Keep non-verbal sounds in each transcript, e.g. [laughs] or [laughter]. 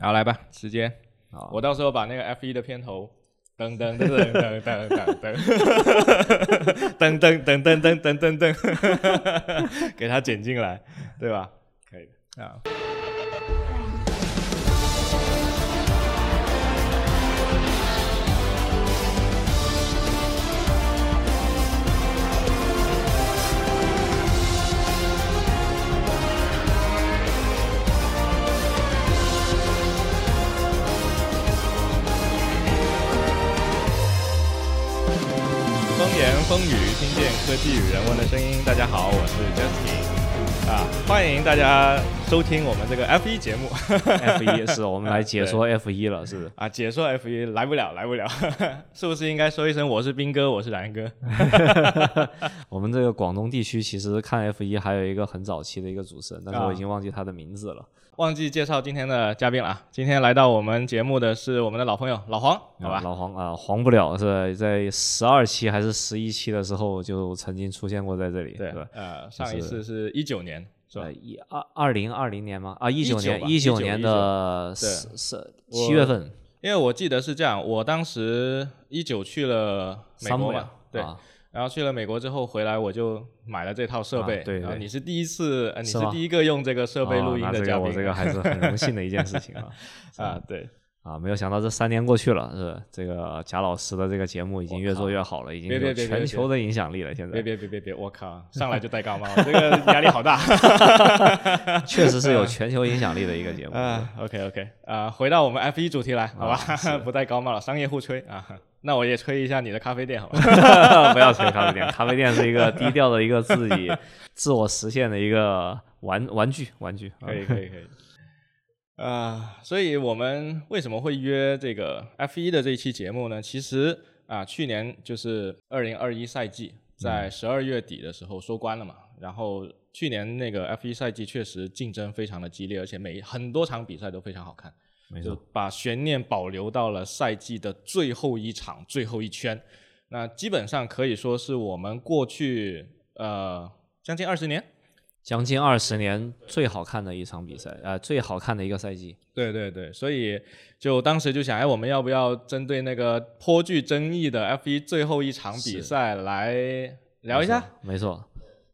好，来吧，时间，好。我到时候把那个 F 一的片头，噔噔噔噔噔噔噔。噔噔噔噔噔噔噔噔，[laughs] 给它剪进来，对吧？可以的。啊。言风语，听见科技与人文的声音。大家好，我是 Justin 啊，欢迎大家收听我们这个 F 一节目 F 一 [laughs] 是我们来解说 F 一了，是啊。解说 F 一来不了，来不了，[laughs] 是不是应该说一声我是斌哥，我是然哥？[laughs] 我们这个广东地区其实看 F 一还有一个很早期的一个主持人，但是啊我已经忘记他的名字了。忘记介绍今天的嘉宾了啊！今天来到我们节目的是我们的老朋友老黄，好吧？老黄啊，黄不了是在十二期还是十一期的时候就曾经出现过在这里，对吧？，呃，上一次是一九年，是吧呃，？一二二零二零年吗？啊，一九19年19一九年的对十十七月份，因为我记得是这样，我当时一九去了美国嘛，对，啊然后去了美国之后回来，我就买了这套设备。啊对对然后你是第一次，呃，你是第一个用这个设备录音的嘉宾。这个我这个还是很荣幸的一件事情啊。[laughs] 啊，对，啊，没有想到这三年过去了，是这个贾老师的这个节目已经越做越好了，已经有全球的影响力了。现在别别别别别，我靠，[laughs] 上来就戴高帽，这个压力好大。[laughs] 确实是有全球影响力的一个节目。啊，OK OK，啊，回到我们 F 一主题来，好吧，不戴高帽了，商业互吹啊。那我也吹一下你的咖啡店，好吧？不要吹咖啡店，咖啡店是一个低调的一个自己 [laughs] 自我实现的一个玩玩具玩具。可以可以可以。啊、所以我们为什么会约这个 F 一的这一期节目呢？其实啊，去年就是二零二一赛季在十二月底的时候收官了嘛。然后去年那个 F 一赛季确实竞争非常的激烈，而且每很多场比赛都非常好看，就没错，把悬念保留到了赛季的最后一场、最后一圈。那基本上可以说是我们过去呃将近二十年将近二十年最好看的一场比赛，呃，最好看的一个赛季。对对对，所以就当时就想，哎，我们要不要针对那个颇具争议的 F 一最后一场比赛来聊一下？没错，没错。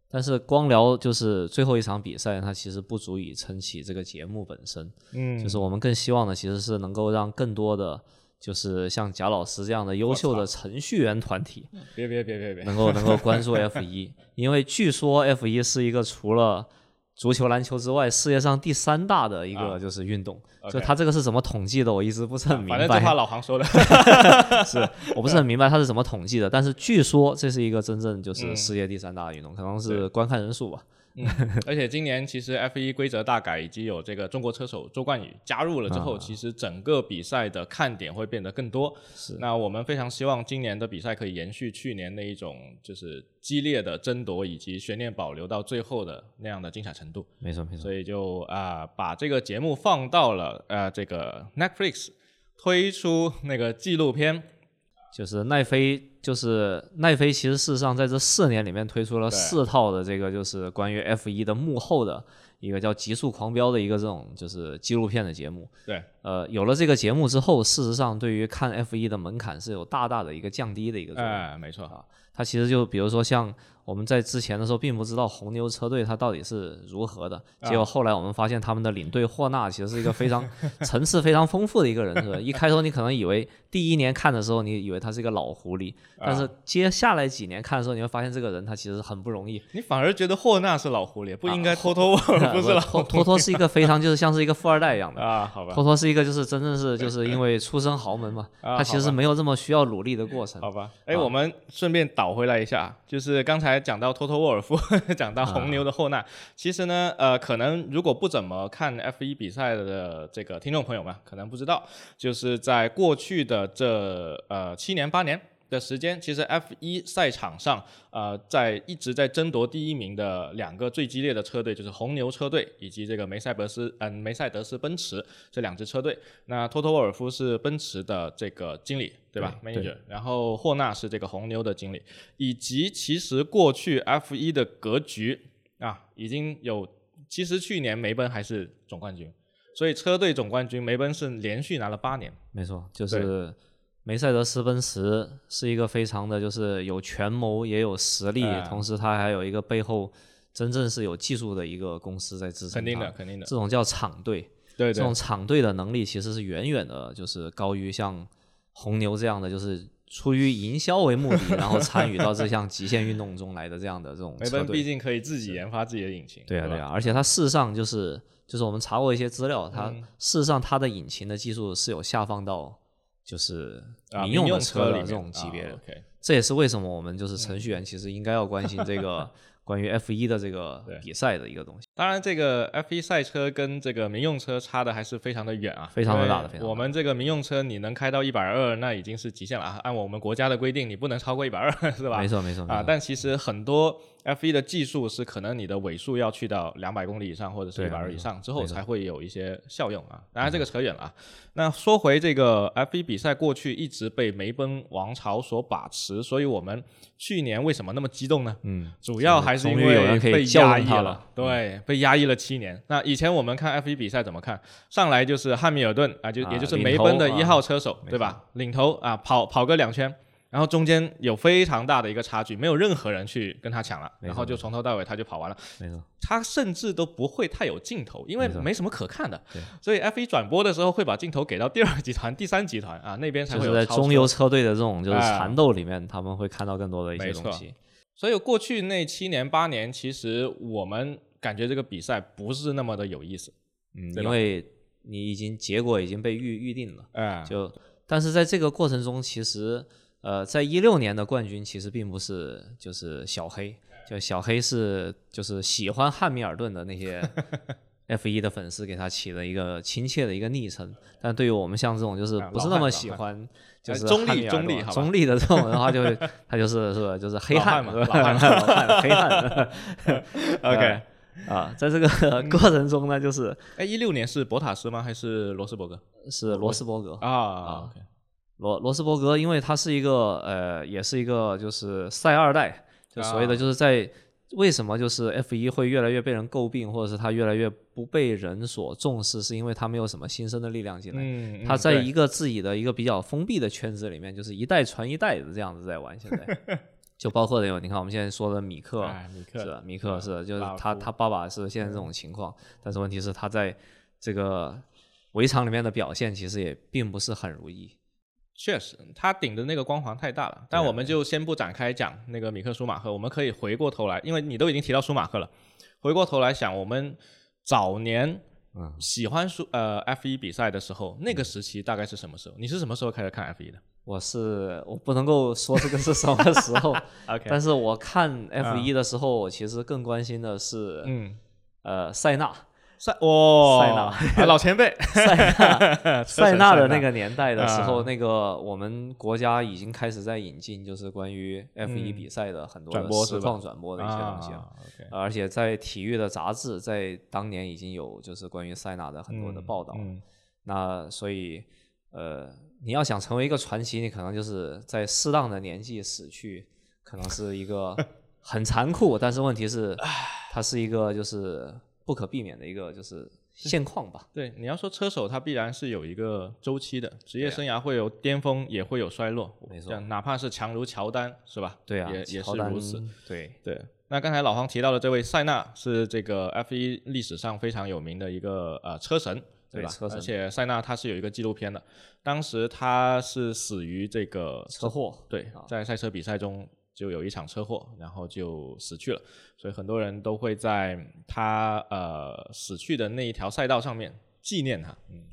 但是光聊就是最后一场比赛，它其实不足以撑起这个节目本身。嗯，就是我们更希望的其实是能够让更多的，就是像贾老师这样的优秀的程序员团体，别别别别别，能够能够关注 F 一，[laughs] 因为据说 F 一是一个除了足球、篮球之外，世界上第三大的一个就是运动。就它这个是怎么统计的，我一直不是很明反正这话白。老黄说的。[laughs] 是我不是很明白他是怎么统计的，但是据说这是一个真正就是嗯世界第三大的运动，可能是观看人数吧。嗯，而且今年其实 F 一规则大改，以及有这个中国车手周冠宇加入了之后，啊其实整个比赛的看点会变得更多。是那我们非常希望今年的比赛可以延续去年那一种就是激烈的争夺以及悬念保留到最后的那样的精彩程度。没错没错，所以就啊、把这个节目放到了呃这个 Netflix 推出那个纪录片，就是奈飞，就是奈飞，其实事实上在这四年里面推出了四套的这个就是关于 F 一的幕后的一个叫《极速狂飙》的一个这种就是纪录片的节目。对，呃，有了这个节目之后，事实上对于看 F 一的门槛是有大大的一个降低的一个作用。哎、没错，它其实就比如说像我们在之前的时候并不知道红牛车队它到底是如何的，啊结果后来我们发现他们的领队霍纳其实是一个非常层次非常丰富的一个人，是吧？一开头你可能以为第一年看的时候你以为他是一个老狐狸，但啊是接下来几年看的时候你会发现这个人他其实很不容易，你反而觉得霍纳是老狐狸，不应该托托沃尔夫是老托托托是一个非常就是像是一个富二代一样的。啊？好吧，托托是一个，就是真正是就是因为出身豪门嘛，[laughs] 啊他其实没有这么需要努力的过程。好吧，哎，啊我们顺便倒回来一下，就是刚才讲到托托沃尔夫，[laughs] 讲到红牛的霍纳，其实呢，呃，可能如果不怎么看 F 1比赛的这个听众朋友们，可能不知道，就是在过去的这呃七年八年。的时间，其实 F 一赛场上，呃，在一直在争夺第一名的两个最激烈的车队，就是红牛车队以及这个梅赛德斯，嗯、梅赛德斯奔驰这两支车队。那托托沃尔夫是奔驰的这个经理，对吧对？manager，然后霍纳是这个红牛的经理，以及其实过去 F 一的格局啊，已经有，其实去年梅奔还是总冠军。所以车队总冠军梅奔是连续拿了八年。没错，就是梅赛德斯奔驰是一个非常的就是有权谋也有实力，哎同时它还有一个背后真正是有技术的一个公司在支撑它。肯定的，肯定的。这种叫厂队，对对这种厂队的能力其实是远远的，就是高于像红牛这样的，就是出于营销为目的，[laughs] 然后参与到这项极限运动中来的这样的这种车队。梅奔毕竟可以自己研发自己的引擎。对啊，对啊，而且它事实上就是就是我们查过一些资料，它嗯事实上它的引擎的技术是有下放到就是啊，民用的车里这种级别的。这也是为什么我们就是程序员其实应该要关心这个 [laughs] 关于 F 一的这个比赛的一个东西。当然，这个 F 一赛车跟这个民用车差的还是非常的远啊，非常的大的非常我们这个民用车你能开到一百二，那已经是极限了啊。按我们国家的规定，你不能超过一百二，[laughs] 是吧？没错，没错，啊，但其实很多 F1 的技术是可能你的尾数要去到两百公里以上，或者是一百二以上之后才会有一些效用啊。当然这个扯远了啊。那说回这个 F1 比赛，过去一直被梅奔王朝所把持，所以我们去年为什么那么激动呢？嗯，主要还是因为被压抑了对，被压抑了七年。那以前我们看 F1 比赛怎么看？上来就是汉密尔顿啊，就啊也就是梅奔的一啊号车手，对吧？领头啊，跑跑个两圈，然后中间有非常大的一个差距，没有任何人去跟他抢了，然后就从头到尾他就跑完了。没错，他甚至都不会太有镜头，因为没什么可看的对。所以 F 一转播的时候会把镜头给到第二集团、第三集团啊那边才就是在会有超车中游车队的这种就是哎缠斗里面，他们会看到更多的一些东西。所以过去那七年八年，其实我们感觉这个比赛不是那么的有意思。嗯，因为你已经结果已经被预预定了，哎，就但是在这个过程中，其实呃，在一六年的冠军其实并不是就是小黑，就小黑是就是喜欢汉密尔顿的那些 [laughs] F 一的粉丝给他起了一个亲切的一个昵称，但对于我们像这种就是啊不是那么喜欢。就是哎中立中立中立的这种的话，就会他就是是吧？就是黑汉嘛老汉老汉黑汉。[laughs] OK，啊，在这个过程中呢，就是哎，一六年是博塔斯吗？还是罗斯伯格？是罗斯伯格啊，OK，罗罗斯伯格，因为他是一个呃，也是一个就是赛二代，就所谓的啊就是在为什么就是 F 一会越来越被人诟病，或者是他越来越不被人所重视，是因为他没有什么新生的力量进来。嗯，他在一个自己的一个比较封闭的圈子里面，就是一代传一代的这样子在玩。现在 [laughs] 就包括有你看我们现在说的米克，哎米克是的米克是，就是他他爸爸是现在这种情况，但是问题是他在这个围场里面的表现其实也并不是很如意。确实，他顶的那个光环太大了。但我们就先不展开讲那个米克舒马赫，我们可以回过头来，因为你都已经提到舒马赫了，回过头来想，我们早年嗯。喜欢舒呃 F 一比赛的时候，那个时期大概是什么时候？你是什么时候开始看 F 一的？我是我不能够说这个是什么时候？[laughs] OK，但是我看 F 一的时候，我其实更关心的是、嗯，呃塞纳，塞哇，塞纳。啊老前辈，塞纳。[laughs] 塞纳的那个个年代的时候，啊那个我们国家已经开始在引进，就是关于 F 一嗯。比赛的很多转的播实况转播的一些东西啊。而且在体育的杂志在当年已经有就是关于塞纳的很多的报道，嗯。那所以呃，你要想成为一个传奇，你可能就是在适当的年纪死去，可能是一个 [laughs] 很残酷，但是问题是它是一个就是不可避免的一个就是现况吧。对，你要说车手，他必然是有一个周期的，职业生涯会有巅峰，也会有衰落。没错哪怕是强如乔丹，是吧？对啊，也也是如此。。对，对，那刚才老黄提到的这位塞纳是这个 F 1历史上非常有名的一个呃车神，吧？对车神而且塞纳他是有一个纪录片的，当时他是死于这个车祸。对啊，在赛车比赛中就有一场车祸，然后就死去了，所以很多人都会在他呃死去的那一条赛道上面纪念他。嗯，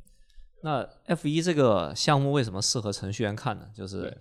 那 F 一这个项目为什么适合程序员看呢？就是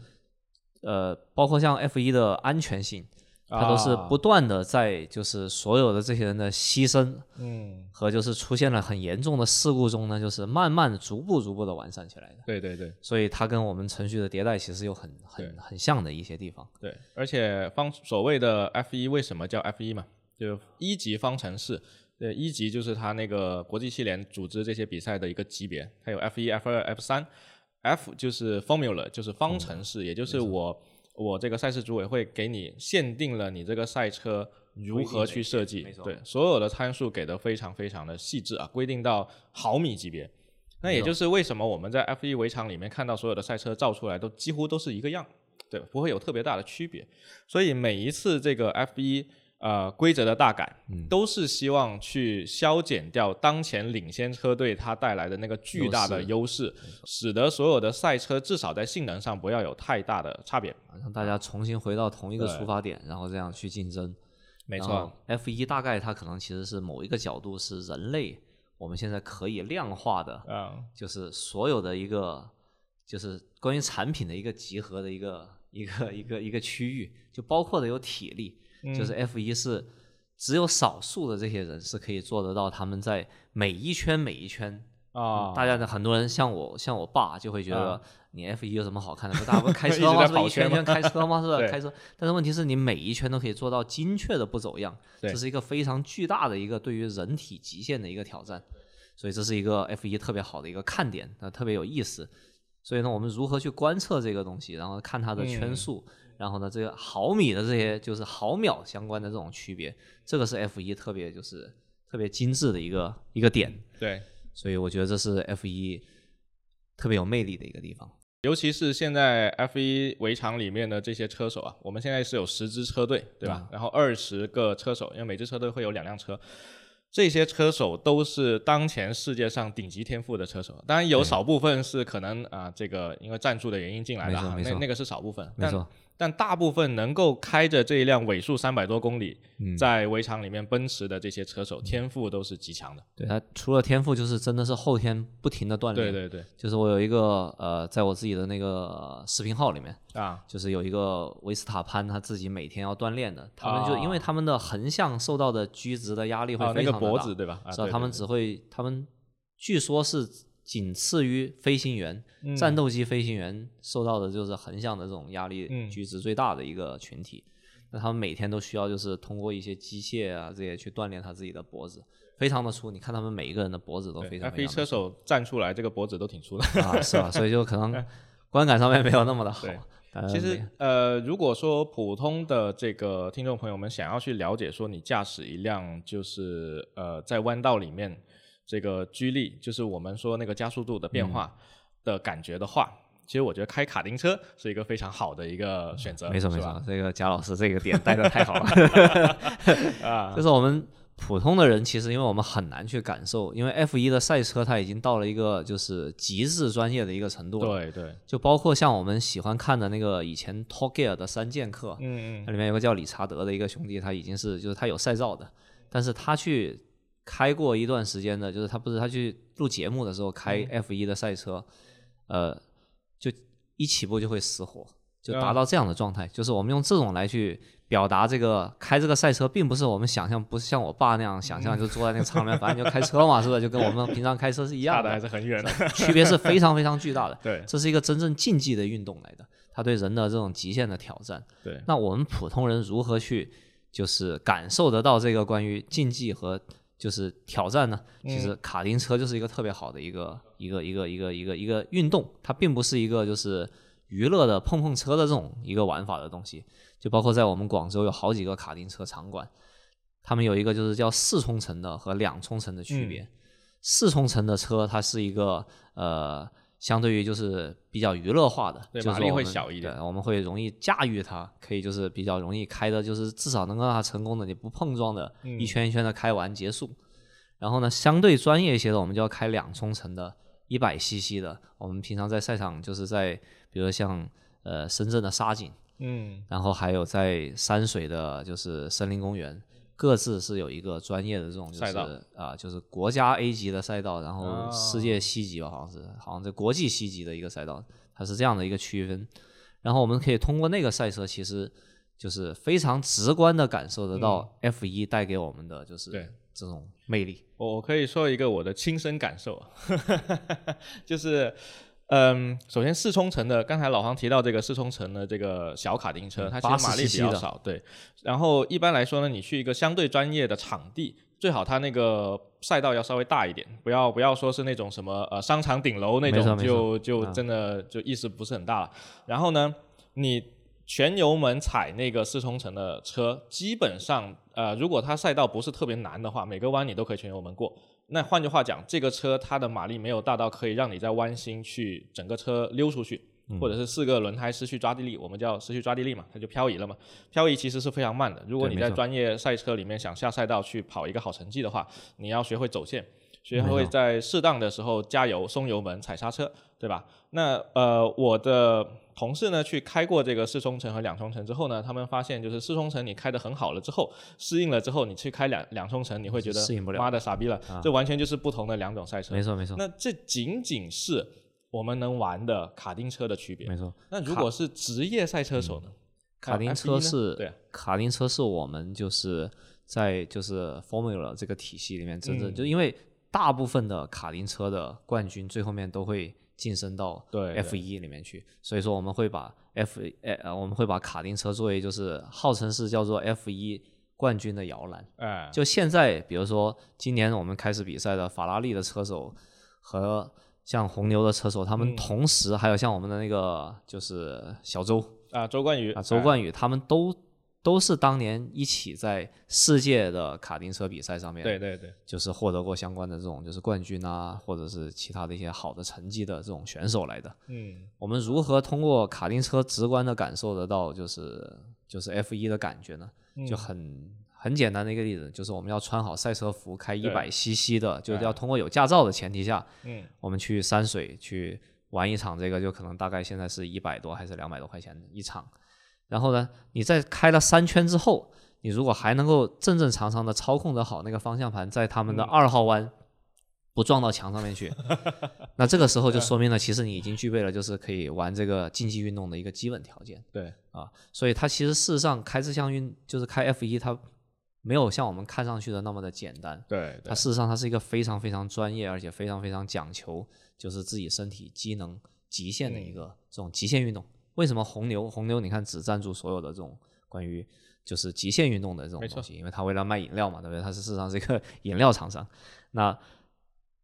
呃，包括像 F 一的安全性，它都是啊不断的在就是所有的这些人的牺牲嗯，和就是出现了很严重的事故中呢，就是慢慢逐步逐步的完善起来的。对对对所以它跟我们程序的迭代其实有很很很像的一些地方。对，而且方所谓的 F 一为什么叫 F 一嘛？就一级方程式。呃，一级就是它那个国际汽联组织这些比赛的一个级别，它有 F 一 F 二 F 三 F 就是 formula，就是方程式，也就是我我这个赛事组委会给你限定了你这个赛车如何去设计，对所有的参数给的非常非常的细致啊，规定到毫米级别。那也就是为什么我们在 F1 围场里面看到所有的赛车造出来都几乎都是一个样，对，不会有特别大的区别。所以每一次这个 F1 呃规则的大改，都是希望去消减掉当前领先车队它带来的那个巨大的优势，使得所有的赛车至少在性能上不要有太大的差别，让大家重新回到同一个出发点，然后这样去竞争。没错，F1 大概它可能其实是某一个角度是人类。我们现在可以量化的，就是所有的一个，就是关于产品的一个集合的一个一个一个一个区域，就包括的有体力，就是 F 一是只有少数的这些人是可以做得到，他们在每一圈每一圈啊，大家的很多人像我像我爸就会觉得。你 F 一有什么好看的？不大不开 [laughs] 车吗？是一圈圈开车吗？[laughs] 是吧？开车。但是问题是你每一圈都可以做到精确的不走样，这是一个非常巨大的一个对于人体极限的一个挑战。所以这是一个 F 一特别好的一个看点，那特别有意思。所以呢，我们如何去观测这个东西，然后看它的圈数，然后呢，这个毫米的这些就是毫秒相关的这种区别，这个是 F 一特别就是特别精致的一个一个点。对。所以我觉得这是 F 一特别有魅力的一个地方。尤其是现在 F 一围场里面的这些车手啊，我们现在是有十支车队，对吧？然后二十个车手，因为每支车队会有两辆车，这些车手都是当前世界上顶级天赋的车手。当然有少部分是可能啊，这个因为赞助的原因进来的，那那个是少部分，没错。但大部分能够开着这一辆尾速三百多公里，在围场里面奔驰的这些车手，天赋都是极强的。对他除了天赋，就是真的是后天不停的锻炼。对对对，就是我有一个呃，在我自己的那个视频号里面啊，就是有一个维斯塔潘，他自己每天要锻炼的。他们就因为他们的横向受到的居直的压力会非常大，那个脖子对吧？是吧？他们只会，他们据说是。仅次于飞行员，战斗机飞行员受到的就是横向的这种压力，举值最大的一个群体。那他们每天都需要就是通过一些机械啊这些去锻炼他自己的脖子，非常的粗。你看他们每一个人的脖子都非常。飞车手站出来，这个脖子都挺粗的啊，是吧？所以就可能 [laughs] 观感上面没有那么的好。其实呃，如果说普通的这个听众朋友们想要去了解说你驾驶一辆就是呃在弯道里面。这个居力就是我们说那个加速度的变化的感觉的话，其实我觉得开卡丁车是一个非常好的一个选择。没错没错，这个贾老师这个点带的太好了 [laughs] 啊！就是我们普通的人，其实因为我们很难去感受，因为 F 一的赛车它已经到了一个就是极致专业的一个程度了。对对，就包括像我们喜欢看的那个以前 Top Gear 的三剑客，嗯嗯，那里面有个叫理查德的一个兄弟，他已经是就是他有赛照的，但是他去。开过一段时间的，就是他不是他去录节目的时候开 F 一的赛车，呃，就一起步就会死火，就达到这样的状态。就是我们用这种来去表达这个开这个赛车，并不是我们想象，不是像我爸那样想象，就坐在那个场面，反正就开车嘛，是不是？就跟我们平常开车是一样的，[laughs] 还是很远的，区别是非常非常巨大的。[laughs] 对，这是一个真正竞技的运动来的，它对人的这种极限的挑战。对，那我们普通人如何去就是感受得到这个关于竞技和就是挑战呢，其实卡丁车就是一个特别好的一个一个一个一个一个一个运动，它并不是一个就是娱乐的碰碰车的这种一个玩法的东西。就包括在我们广州有好几个卡丁车场馆，他们有一个就是叫四冲程的和两冲程的区别。四冲程的车它是一个呃。相对于就是比较娱乐化的，马力会小一点，我们会容易驾驭它，可以就是比较容易开的，就是至少能够让它成功的，你不碰撞的，一圈一圈的开完结束。然后呢，相对专业一些的，我们就要开两冲程的，一百 CC 的。我们平常在赛场就是在，比如像呃深圳的沙井，嗯，然后还有在山水的，就是森林公园。各自是有一个专业的这种赛道啊，就是国家 A 级的赛道，然后世界 C 级吧，好像是，好像在国际 C 级的一个赛道，它是这样的一个区分。然后我们可以通过那个赛车，其实就是非常直观的感受得到 F 一带给我们的就是这种魅力。我可以说一个我的亲身感受，[laughs] 就是。嗯，首先四冲程的，刚才老黄提到这个四冲程的这个小卡丁车，它其实马力比较少，对。然后一般来说呢，你去一个相对专业的场地，最好它那个赛道要稍微大一点，不要不要说是那种什么呃商场顶楼那种，就就真的就意思不是很大了。然后呢，你全油门踩那个四冲程的车，基本上呃，如果它赛道不是特别难的话，每个弯你都可以全油门过。那换句话讲，这个车它的马力没有大到可以让你在弯心去整个车溜出去，或者是四个轮胎失去抓地力，我们叫失去抓地力嘛，它就漂移了嘛。漂移其实是非常慢的。如果你在专业赛车里面想下赛道去跑一个好成绩的话，你要学会走线。学会在适当的时候加油、松油门、踩刹车，对吧？那呃，我的同事呢，去开过这个四冲程和两冲程之后呢，他们发现就是四冲程你开的很好了之后，适应了之后，你去开两两冲程，你会觉得适应不了，妈的傻逼了，这完全就是不同的两种赛车。没错没错。那这仅仅是我们能玩的卡丁车的区别。没错。那如果是职业赛车手呢？卡丁车是对，卡丁车是我们就是在就是 Formula 这个体系里面真正就因为。大部分的卡丁车的冠军最后面都会晋升到 F 一里面去，所以说我们会把 F 呃我们会把卡丁车作为就是号称是叫做 F 一冠军的摇篮。哎，就现在比如说今年我们开始比赛的法拉利的车手和像红牛的车手，他们同时还有像我们的那个就是小周。啊周冠宇。啊周冠宇，他们都。都是当年一起在世界的卡丁车比赛上面，对对对，就是获得过相关的这种就是冠军啊，或者是其他的一些好的成绩的这种选手来的。嗯，我们如何通过卡丁车直观的感受得到就是就是 F 一的感觉呢？就很很简单的一个例子，就是我们要穿好赛车服，开一百 CC 的，就是要通过有驾照的前提下，嗯，我们去山水去玩一场这个，就可能大概现在是一百多还是两百多块钱一场。然后呢，你在开了三圈之后，你如果还能够正正常常的操控得好那个方向盘，在他们的二号弯不撞到墙上面去，那这个时候就说明了，其实你已经具备了就是可以玩这个竞技运动的一个基本条件。对啊，所以它其实事实上开这项运就是开 F 一，它没有像我们看上去的那么的简单。对，它事实上它是一个非常非常专业，而且非常非常讲求就是自己身体机能极限的一个这种极限运动。为什么红牛？红牛你看只赞助所有的这种关于就是极限运动的这种东西，因为它为了卖饮料嘛，对不对？它是事实上是一个 [laughs] 饮料厂商。那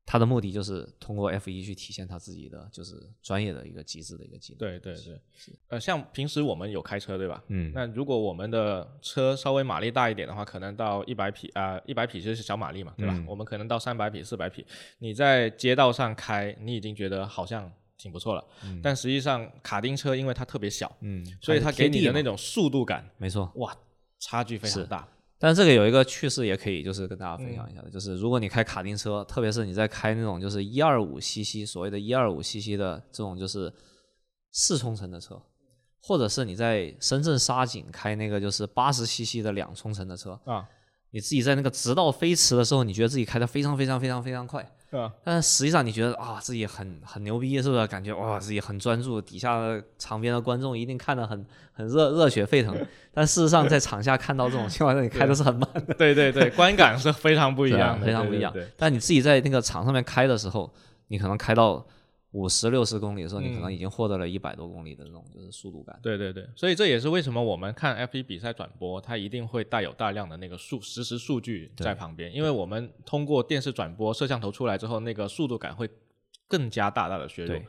它的目的就是通过 F 一去体现它自己的就是专业的一个极致的一个技能。对对对，呃，像平时我们有开车对吧？嗯。那如果我们的车稍微马力大一点的话，可能到一百匹啊，一百匹就是小马力嘛，对吧？我们可能到三百匹、四百匹，你在街道上开，你已经觉得好像。挺不错了，但实际上卡丁车因为它特别小，嗯，所以它给你的那种速度感，没错，哇，差距非常大。但这个有一个趣事也可以就是跟大家分享一下的，就是如果你开卡丁车，特别是你在开那种就是一二五 cc 所谓的一二五 cc 的这种就是四冲程的车，或者是你在深圳沙井开那个就是八十 cc 的两冲程的车啊，你自己在那个直道飞驰的时候，你觉得自己开的非常非常非常非常快。啊！但实际上你觉得啊，自己很很牛逼，是不是？感觉哇，自己很专注，底下的场边的观众一定看得很很热热血沸腾。[laughs] 但事实上，在场下看到这种情况，你开的是很慢的。对对对，观感是非常不一样，非常不一样。但你自己在那个场上面开的时候，你可能开到。五十六十公里的时候，你可能已经获得了一百多公里的那种就是速度感。对对对，所以这也是为什么我们看 F 一比赛转播，它一定会带有大量的那个数实时数据在旁边，因为我们通过电视转播，摄像头出来之后，那个速度感会更加大大的削弱。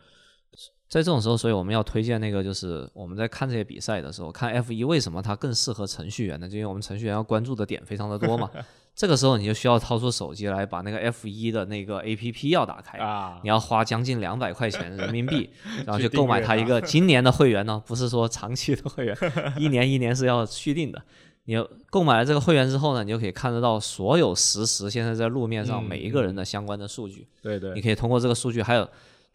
在这种时候，所以我们要推荐那个，就是我们在看这些比赛的时候，看 F 一为什么它更适合程序员呢？就因为我们程序员要关注的点非常的多嘛。[laughs] 这个时候你就需要掏出手机来把那个 F 一的那个 APP 要打开啊，你要花将近两百块钱人民币，[laughs] 然后去购买它一个今年的会员呢，不是说长期的会员，[laughs] 一年一年是要续订的。你购买了这个会员之后呢，你就可以看得到所有实时现在在路面上每一个人的相关的数据。对对，你可以通过这个数据，还有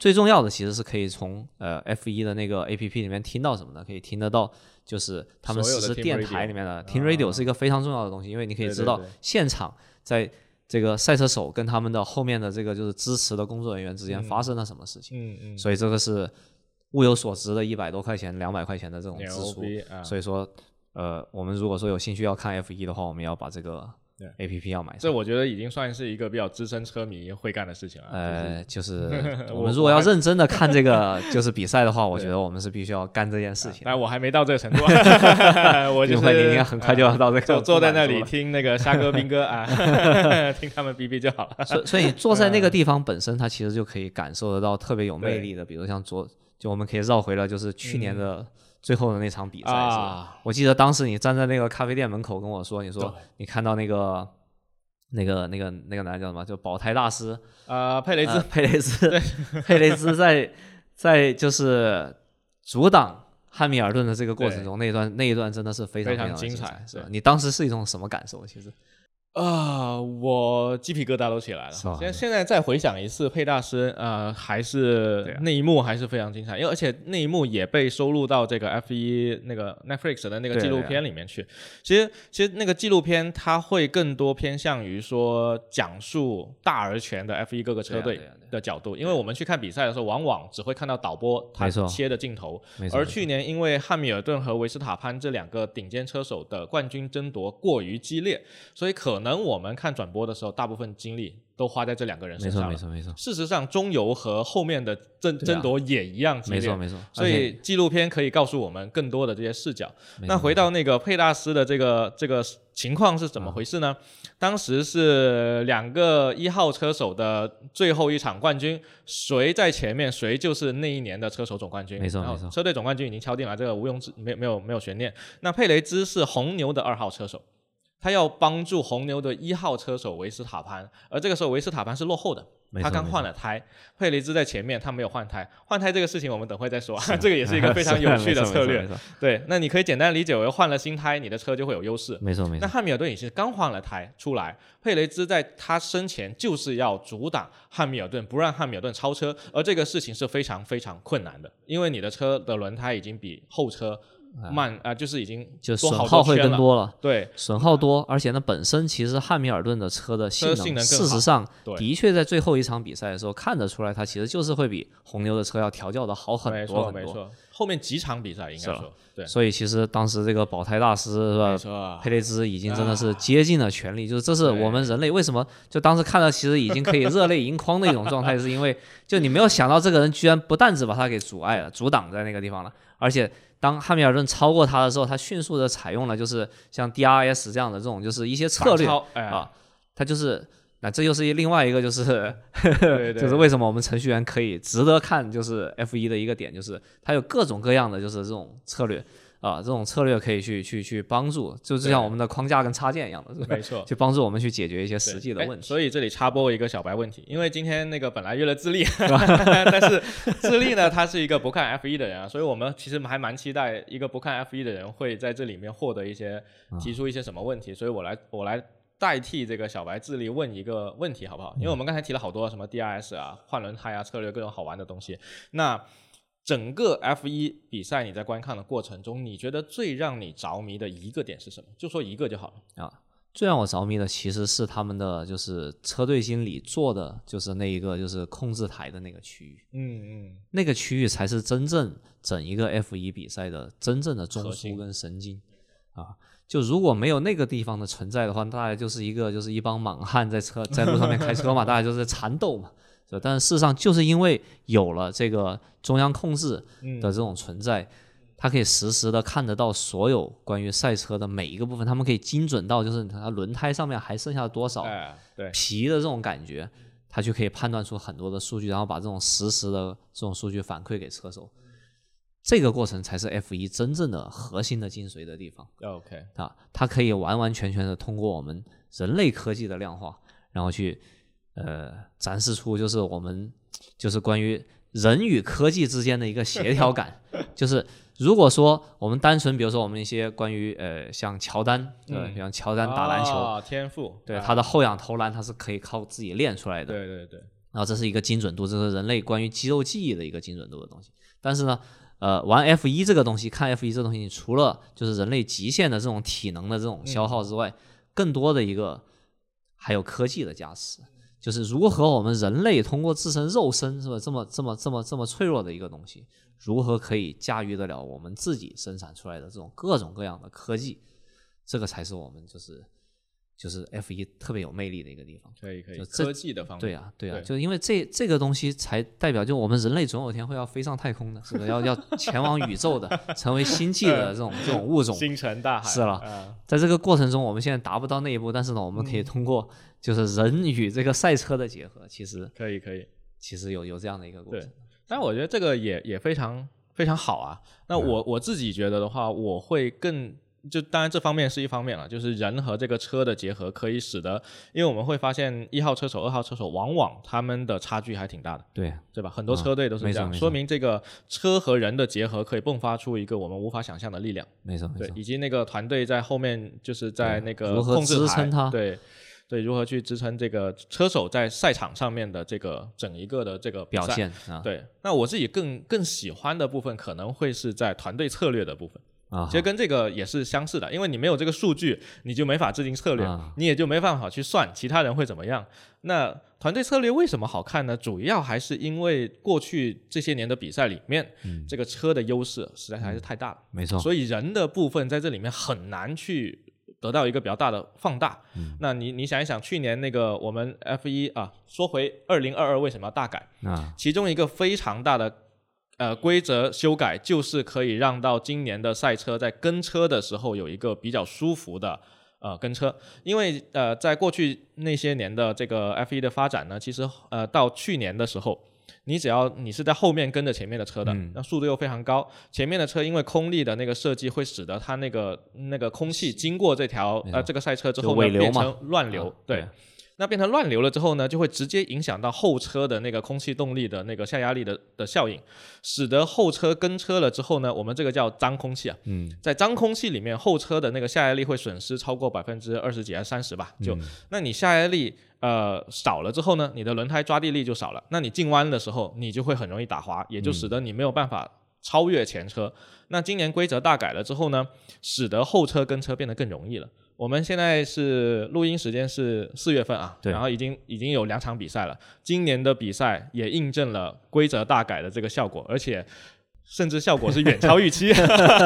最重要的其实是可以从呃 F 一的那个 APP 里面听到什么呢？可以听得到。就是他们实时电台里面的听 radio 是一个非常重要的东西，因为你可以知道现场在这个赛车手跟他们的后面的这个就是支持的工作人员之间发生了什么事情。嗯嗯。所以这个是物有所值的一百多块钱、两百块钱的这种支出。所以说，呃，我们如果说有兴趣要看 F 一的话，我们要把这个。A P P 要买，这我觉得已经算是一个比较资深车迷会干的事情了。呃，就是 [laughs] 我们如果要认真的看这个 [laughs] 就是比赛的话，我觉得我们是必须要干这件事情。但我还没到这个程度，[laughs] 我就是应该很快就要到这个，就坐在那里听那个虾哥、兵哥啊，听他们逼逼就好了。所所以坐在那个地方本身，它其实就可以感受得到特别有魅力的，比如像昨就我们可以绕回了就是去年的。最后的那场比赛，是吧？啊，我记得当时你站在那个咖啡店门口跟我说，你说你看到那个那个那个那个男的叫什么？就保胎大师呃，佩雷兹呃佩雷兹，[laughs] [laughs] 佩雷兹在在就是阻挡汉密尔顿的这个过程中，那一段那一段真的是非常非常精彩？是吧你当时是一种什么感受？其实啊、我鸡皮疙瘩都起来了。现现在再回想一次，佩大师呃，还是啊那一幕还是非常精彩，因为而且那一幕也被收录到这个 F 一那个 Netflix 的那个纪录片里面去。其实其实那个纪录片它会更多偏向于说讲述大而全的 F 一各个车队的角度，因为我们去看比赛的时候，往往只会看到导播他切的镜头，而去年因为汉密尔顿和维斯塔潘这两个顶尖车手的冠军争夺过于激烈，所以可能我们看转播的时候，大部分精力都花在这两个人身上了。没错没错事实上，中游和后面的争啊争夺也一样激烈。没错没错，所以纪录片可以告诉我们更多的这些视角。那回到那个佩大师的这个这个情况是怎么回事呢？当时是两个一号车手的最后一场冠军，谁在前面，谁就是那一年的车手总冠军。没错没错车队总冠军已经敲定了，这个毋庸置没有没有没有悬念。那佩雷兹是红牛的二号车手。他要帮助红牛的一号车手维斯塔潘，而这个时候维斯塔潘是落后的，他刚换了胎，佩雷兹在前面，他没有换胎。换胎这个事情我们等会再说，这个也是一个非常有趣的策略。[laughs] 对，那你可以简单理解为换了新胎，你的车就会有优势。没错没错，那汉密尔顿也是刚换了胎出来，佩雷兹在他身前就是要阻挡汉密尔顿，不让汉密尔顿超车，而这个事情是非常非常困难的，因为你的车的轮胎已经比后车慢啊、就是已经就损耗会。更多了。对，损耗多，而且呢，本身其实汉密尔顿的车的性能事实上的确在最后一场比赛的时候看得出来，它其实就是会比红牛的车要调教的好很多很多。错没错，后面几场比赛应该说对，所以其实当时这个保胎大师是吧佩雷兹已经真的是接近了全力，就是这是我们人类为什么就当时看到其实已经可以热泪盈眶的一种状态，是因为就你没有想到这个人居然不但只把他给阻碍了、阻挡在那个地方了，而且当汉密尔顿超过他的时候，他迅速的采用了就是像 DRS 这样的这种就是一些策略哎，啊，他就是那这又是另外一个就是 [laughs] 对对，就是为什么我们程序员可以值得看，就是 F 一的一个点，就是它有各种各样的就是这种策略啊，这种策略可以去去去帮助，就就像我们的框架跟插件一样的，是吧没 [laughs] 错。去帮助我们去解决一些实际的哎问题。所以这里插播一个小白问题，因为今天那个本来约了智利，[laughs] 但是智利呢，他是一个不看 F 一的人啊，所以我们其实还蛮期待一个不看 F 一的人会在这里面获得一些啊提出一些什么问题，所以我来我来代替这个小白智利问一个问题好不好？因为我们刚才提了好多什么 DRS 啊、换轮胎啊、策略各种好玩的东西，那。整个 F 一比赛，你在观看的过程中，你觉得最让你着迷的一个点是什么？就说一个就好了啊。最让我着迷的其实是他们的就是车队经理做的就是那一个就是控制台的那个区域，嗯嗯，那个区域才是真正整一个 F 一比赛的真正的中枢跟神经啊。就如果没有那个地方的存在的话，大家就是一个就是一帮莽汉在车在路上面开车嘛，[laughs] 大家就是在缠斗嘛。是吧但是事实上，就是因为有了这个中央控制嗯的这种存在，它可以实时的看得到所有关于赛车的每一个部分，他们可以精准到就是它轮胎上面还剩下多少皮的这种感觉，它就可以判断出很多的数据，然后把这种实时的这种数据反馈给车手。这个过程才是 F 一真正的核心的精髓的地方 OK，啊！它可以完完全全的通过我们人类科技的量化，然后去呃展示出就是我们就是关于人与科技之间的一个协调感。[laughs] 就是如果说我们单纯比如说我们一些关于呃像乔丹对像乔丹打篮球，哦天赋，对啊他的后仰投篮，他是可以靠自己练出来的。对对对，然后这是一个精准度，这是人类关于肌肉记忆的一个精准度的东西。但是呢，呃，玩 F 一这个东西，看 F 一这个东西，你除了就是人类极限的这种体能的这种消耗之外，更多的一个还有科技的加持，就是如何我们人类通过自身肉身是吧，这么这么这么这么脆弱的一个东西，如何可以驾驭得了我们自己生产出来的这种各种各样的科技，这个才是我们就是就是 F 一特别有魅力的一个地方。可以可以，就科技的方面，对啊、对啊、对就因为这这个东西才代表，就我们人类总有一天会要飞上太空的，是不是？要要前往宇宙的，成为星际的这种这种物种。星辰大海是了啊在这个过程中，我们现在达不到那一步，但是呢，我们可以嗯通过就是人与这个赛车的结合，其实可以可以。其实有有这样的一个过对程。但我觉得这个也也非常非常好啊。那我我自己觉得的话，我会更。就当然这方面是一方面了，就是人和这个车的结合，可以使得，因为我们会发现一号车手、二号车手往往他们的差距还挺大的，对对吧？很多车队都是这样，说明这个车和人的结合可以迸发出一个我们无法想象的力量，没错，对，以及那个团队在后面就是在那个如何支撑它，对对，如何去支撑这个车手在赛场上面的这个整一个的这个表现啊？对，那我自己更更喜欢的部分可能会是在团队策略的部分。啊，其实跟这个也是相似的，因为你没有这个数据，你就没法制定策略，你也就没办法去算其他人会怎么样。那团队策略为什么好看呢？主要还是因为过去这些年的比赛里面，这个车的优势实在还是太大了，没错。所以人的部分在这里面很难去得到一个比较大的放大。那你你想一想，去年那个我们 F 一啊，说回二零二二为什么要大改啊？其中一个非常大的。呃，规则修改就是可以让到今年的赛车在跟车的时候有一个比较舒服的呃跟车，因为呃在过去那些年的这个 F1 的发展呢，其实呃到去年的时候，你只要你是在后面跟着前面的车的，那速度又非常高，前面的车因为空力的那个设计会使得它那个那个空气经过这条呃这个赛车之后呢变成乱流，对。那变成乱流了之后呢，就会直接影响到后车的那个空气动力的那个下压力的的效应，使得后车跟车了之后呢，我们这个叫脏空气啊，嗯，在脏空气里面，后车的那个下压力会损失超过百分之二十几还是三十吧？就，那你下压力呃少了之后呢，你的轮胎抓地力就少了，那你进弯的时候你就会很容易打滑，也就使得你没有办法超越前车。那今年规则大改了之后呢，使得后车跟车变得更容易了。我们现在是录音时间是四月份啊，然后已经已经有两场比赛了。今年的比赛也印证了规则大改的这个效果，而且。甚至效果是远超预期，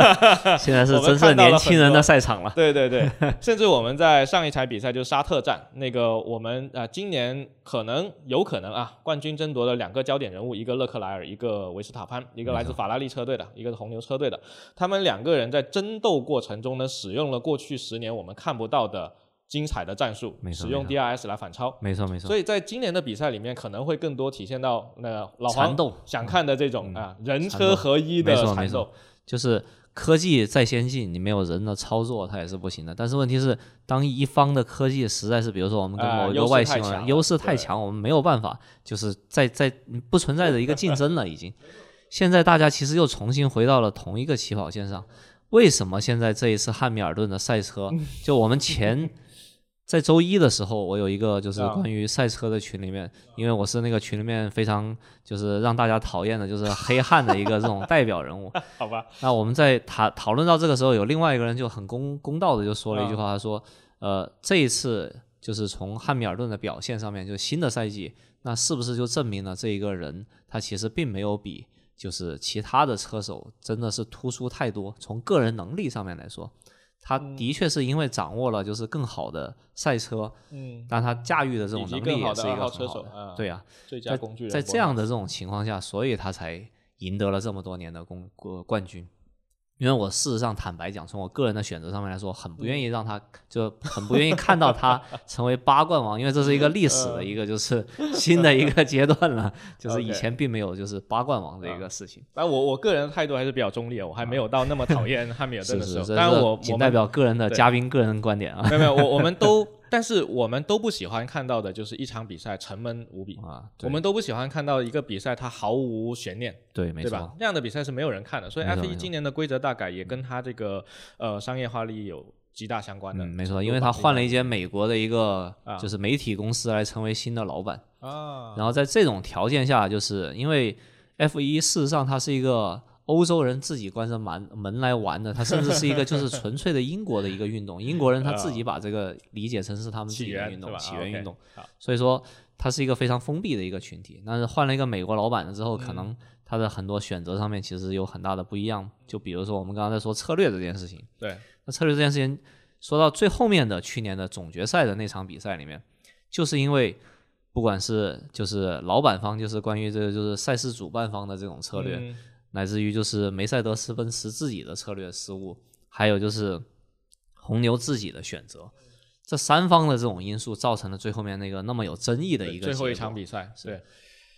[laughs] 现在是真正年轻人的赛场了。对对对，[laughs] 甚至我们在上一场比赛就是沙特站那个，我们啊今年可能有可能啊冠军争夺的两个焦点人物，一个勒克莱尔，一个维斯塔潘，一个来自法拉利车队的，一个是红牛车队的，他们两个人在争斗过程中呢，使用了过去十年我们看不到的。精彩的战术，使用 DRS 来反超，没错没错。所以在今年的比赛里面，可能会更多体现到那个老黄想看的这种啊人车合一的缠斗。就是科技再先进，你没有人的操作，它也是不行的。但是问题是，当一方的科技实在是，比如说我们跟某一个外星人优势太强，我们没有办法，就是在在不存在的一个竞争了。已经，[laughs] 现在大家其实又重新回到了同一个起跑线上。为什么现在这一次汉密尔顿的赛车，[laughs] 就我们前。在周一的时候，我有一个就是关于赛车的群里面，因为我是那个群里面非常就是让大家讨厌的，就是黑汉的一个这种代表人物。[laughs] 好吧。那我们在讨讨论到这个时候，有另外一个人就很公公道的就说了一句话，他说：“呃，这一次就是从汉密尔顿的表现上面，就新的赛季，那是不是就证明了这一个人他其实并没有比就是其他的车手真的是突出太多？从个人能力上面来说。”他的确是因为掌握了就是更好的赛车，嗯，但他驾驭的这种能力也是一个很好的，对呀，最佳工具人。在这样的这种情况下，所以他才赢得了这么多年的公冠军。因为我事实上坦白讲，从我个人的选择上面来说，很不愿意让他就很不愿意看到他 [laughs] 成为八冠王，因为这是一个历史的一个就是新的一个阶段了，就是以前并没有就是八冠王的一个事情。但我我个人态度还是比较中立，我还没有到那么讨厌汉密尔顿的时候。但我仅代表个人的嘉宾个人观点啊。没有没有，我我们都。但是我们都不喜欢看到的就是一场比赛沉闷无比啊！我们都不喜欢看到一个比赛它毫无悬念，对，没错，那样的比赛是没有人看的。所以 F 一今年的规则大改也跟它这个呃商业化利益有极大相关的。没错，因为他换了一间美国的一个就是媒体公司来成为新的老板啊。然后在这种条件下，就是因为 F 一事实上它是一个。欧洲人自己关着门门来玩的，它甚至是一个就是 [laughs] 纯粹的英国的一个运动。英国人他自己把这个理解成是他们自己的运动，起源运动。所以说，它是一个非常封闭的一个群体。但是换了一个美国老板了之后，可能他的很多选择上面其实有很大的不一样。就比如说我们刚刚在说策略这件事情，对，那策略这件事情说到最后面的去年的总决赛的那场比赛里面，就是因为不管是就是老板方，就是关于这个就是赛事主办方的这种策略。乃至于就是梅赛德斯奔驰自己的策略失误，还有就是红牛自己的选择，这三方的这种因素造成了最后面那个那么有争议的一个最后一场比赛，对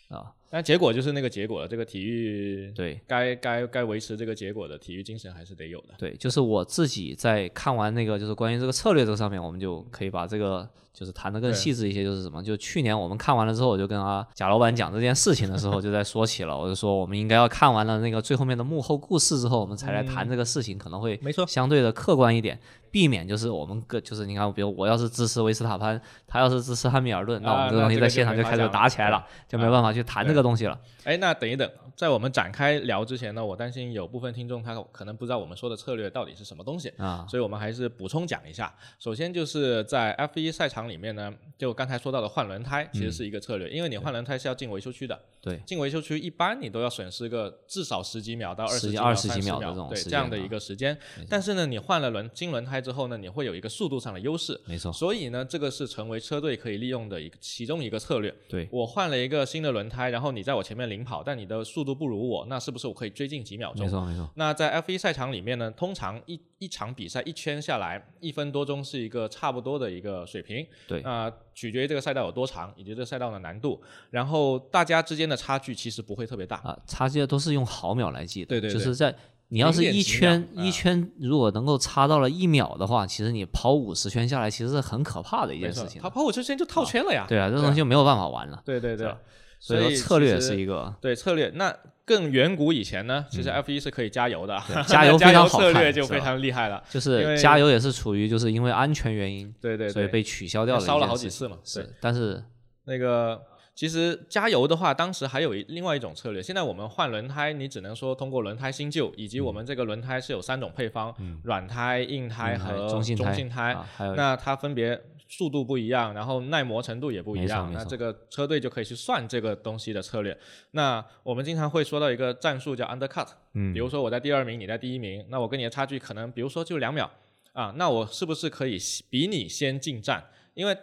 啊，但结果就是那个结果了。这个体育对该该该维持这个结果的体育精神还是得有的。对，就是我自己在看完那个就是关于这个策略这个上面，我们就可以把这个就是谈的更细致一些，就是什么，就去年我们看完了之后，我就跟啊贾老板讲这件事情的时候，[laughs] 就在说起了，我就说我们应该要看完了那个最后面的幕后故事之后，我们才来谈这个事情，可能会没错相对的客观一点，避免就是我们个就是你看，比如我要是支持维斯塔潘，他要是支持汉密尔顿，那我们这个东西在现场就开始打起来了，就没办法去谈这个东西了。哎，那等一等，在我们展开聊之前呢，我担心有部分听众他可能不知道我们说的策略到底是什么东西。啊，所以我们还是补充讲一下。首先就是在 F 一赛场里面呢，就刚才说到的换轮胎，其实是一个策略，因为你换轮胎是要进维修区的。对，进维修区一般你都要损失个至少十几秒到二十几十几秒、20几秒秒对的这种对这样的一个时间。但是呢，你换了轮新轮胎之后呢，你会有一个速度上的优势。没错，所以呢，这个是成为车队可以利用的一个其中一个策略。对，我换了一个新的轮胎，然后你在我前面领跑，但你的速度不如我，那是不是我可以追进几秒钟没？错，没错，那在 F1 赛场里面呢，通常一一场比赛一圈下来，一分多钟是一个差不多的一个水平。对那、取决于这个赛道有多长，以及这个赛道的难度，然后大家之间的差距其实不会特别大。啊，差距都是用毫秒来计的，对对对就是在你要是一圈一圈，如果能够差到了一秒的话，其实你跑五十圈下来，其实是很可怕的一件事，情他。跑五十圈就套圈了呀。对啊，这东西就没有办法玩了。对对对所以说策略是一个对策略，那更远古以前呢，其实 F1 是可以加油的，[laughs] 加油加非常好策略就非常厉害了。就是加油也是处于就是因为安全原因，对对对，所以被取消掉了烧了好几次嘛。对是，但是那个其实加油的话，当时还有一另外一种策略。现在我们换轮胎，你只能说通过轮胎新旧，以及我们这个轮胎是有三种配方：软胎、硬胎和中性胎性胎。啊还有那它分别速度不一样，然后耐磨程度也不一样。那这个车队就可以去算这个东西的策略。那我们经常会说到一个战术叫 undercut，嗯比如说我在第二名，你在第一名，那我跟你的差距可能比如说就两秒啊，那我是不是可以比你先进站？因为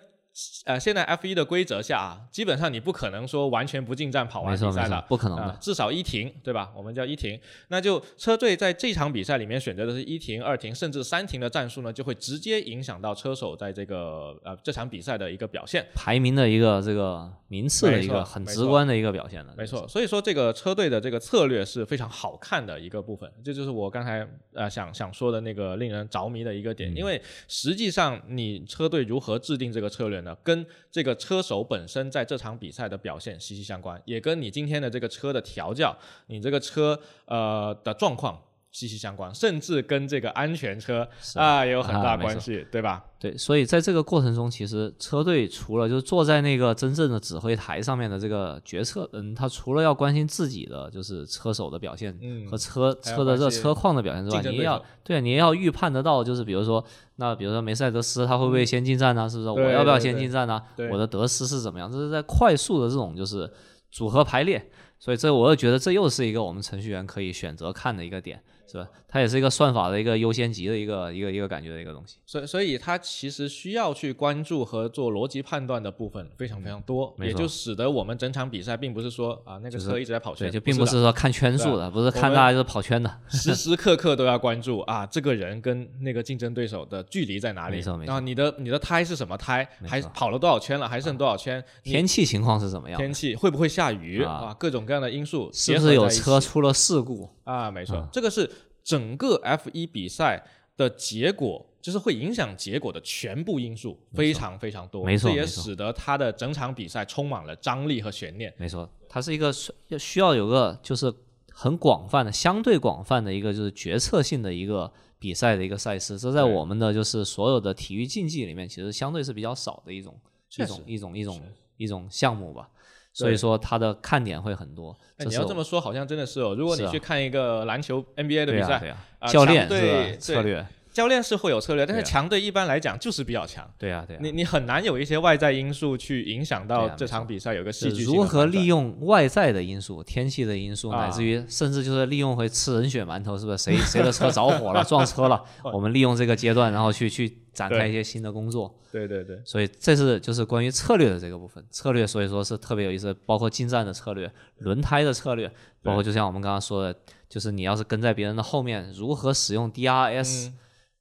呃，现在 F 1的规则下啊，基本上你不可能说完全不进站跑完比赛的，，不可能的。啊至少一停，对吧？我们叫一停，那就车队在这场比赛里面选择的是一停、二停，甚至三停的战术呢，就会直接影响到车手在这个呃这场比赛的一个表现。排名的一个这个名次的一个很直观的一个表现了。没错，所以说这个车队的这个策略是非常好看的一个部分，这就是我刚才呃想想说的那个令人着迷的一个点，因为实际上你车队如何制定这个策略呢，跟这个车手本身在这场比赛的表现息息相关，也跟你今天的这个车的调教，你这个车呃的状况。息息相关，甚至跟这个安全车啊也有很大关系，对吧？对，所以在这个过程中，其实车队除了就是坐在那个真正的指挥台上面的这个决策，嗯，他除了要关心自己的就是车手的表现嗯和车、车的这车况的表现之外，你也要对你也要预判得到，就是比如说，那比如说梅赛德斯他会不会先进站呢、是不是？我要不要先进站呢、对我的得失是怎么样？这是在快速的这种就是组合排列，所以这我又觉得这又是一个我们程序员可以选择看的一个点，是吧？它也是一个算法的一个优先级的一个一个一个感觉的一个东西。所以，所以它其实需要去关注和做逻辑判断的部分非常非常多，也就使得我们整场比赛并不是说啊那个车一直在跑圈，对，就并不是说看圈数的，不是看大家就是跑圈的。[laughs] 时时刻刻都要关注啊这个人跟那个竞争对手的距离在哪里，没错没错然后你的你的胎是什么胎，还跑了多少圈了，还剩多少圈，你天气情况是怎么样？天气会不会下雨啊啊，各种各样的因素是不是有车出了事故？啊，没错，啊这个是整个 F 一比赛的结果，就是会影响结果的全部因素，非常非常多。没错这也使得它的整场比赛充满了张力和悬念。没错，它是一个需要有个就是很广泛的、相对广泛的一个就是决策性的一个比赛的一个赛事。这在我们的就是所有的体育竞技里面，其实相对是比较少的一种一种一种一种一种项目吧。所以说他的看点会很多。哎，你要这么说，好像真的是哦。如果你去看一个篮球 NBA 的比赛，教练对吧？策略教练是会有策略，但是强队一般来讲就是比较强。对啊对啊。你你很难有一些外在因素去影响到这场比赛有一个戏是剧如何利用外在的因素、天气的因素，啊乃至于甚至就是利用回吃人血馒头，是不是？谁谁的车着火了、[laughs] 撞车了，我们利用这个阶段，然后去去展开一些新的工作。对对对，所以这是就是关于策略的这个部分，策略所以说是特别有意思，包括进站的策略、轮胎的策略，包括就像我们刚刚说的，就是你要是跟在别人的后面，如何使用 DRS，、嗯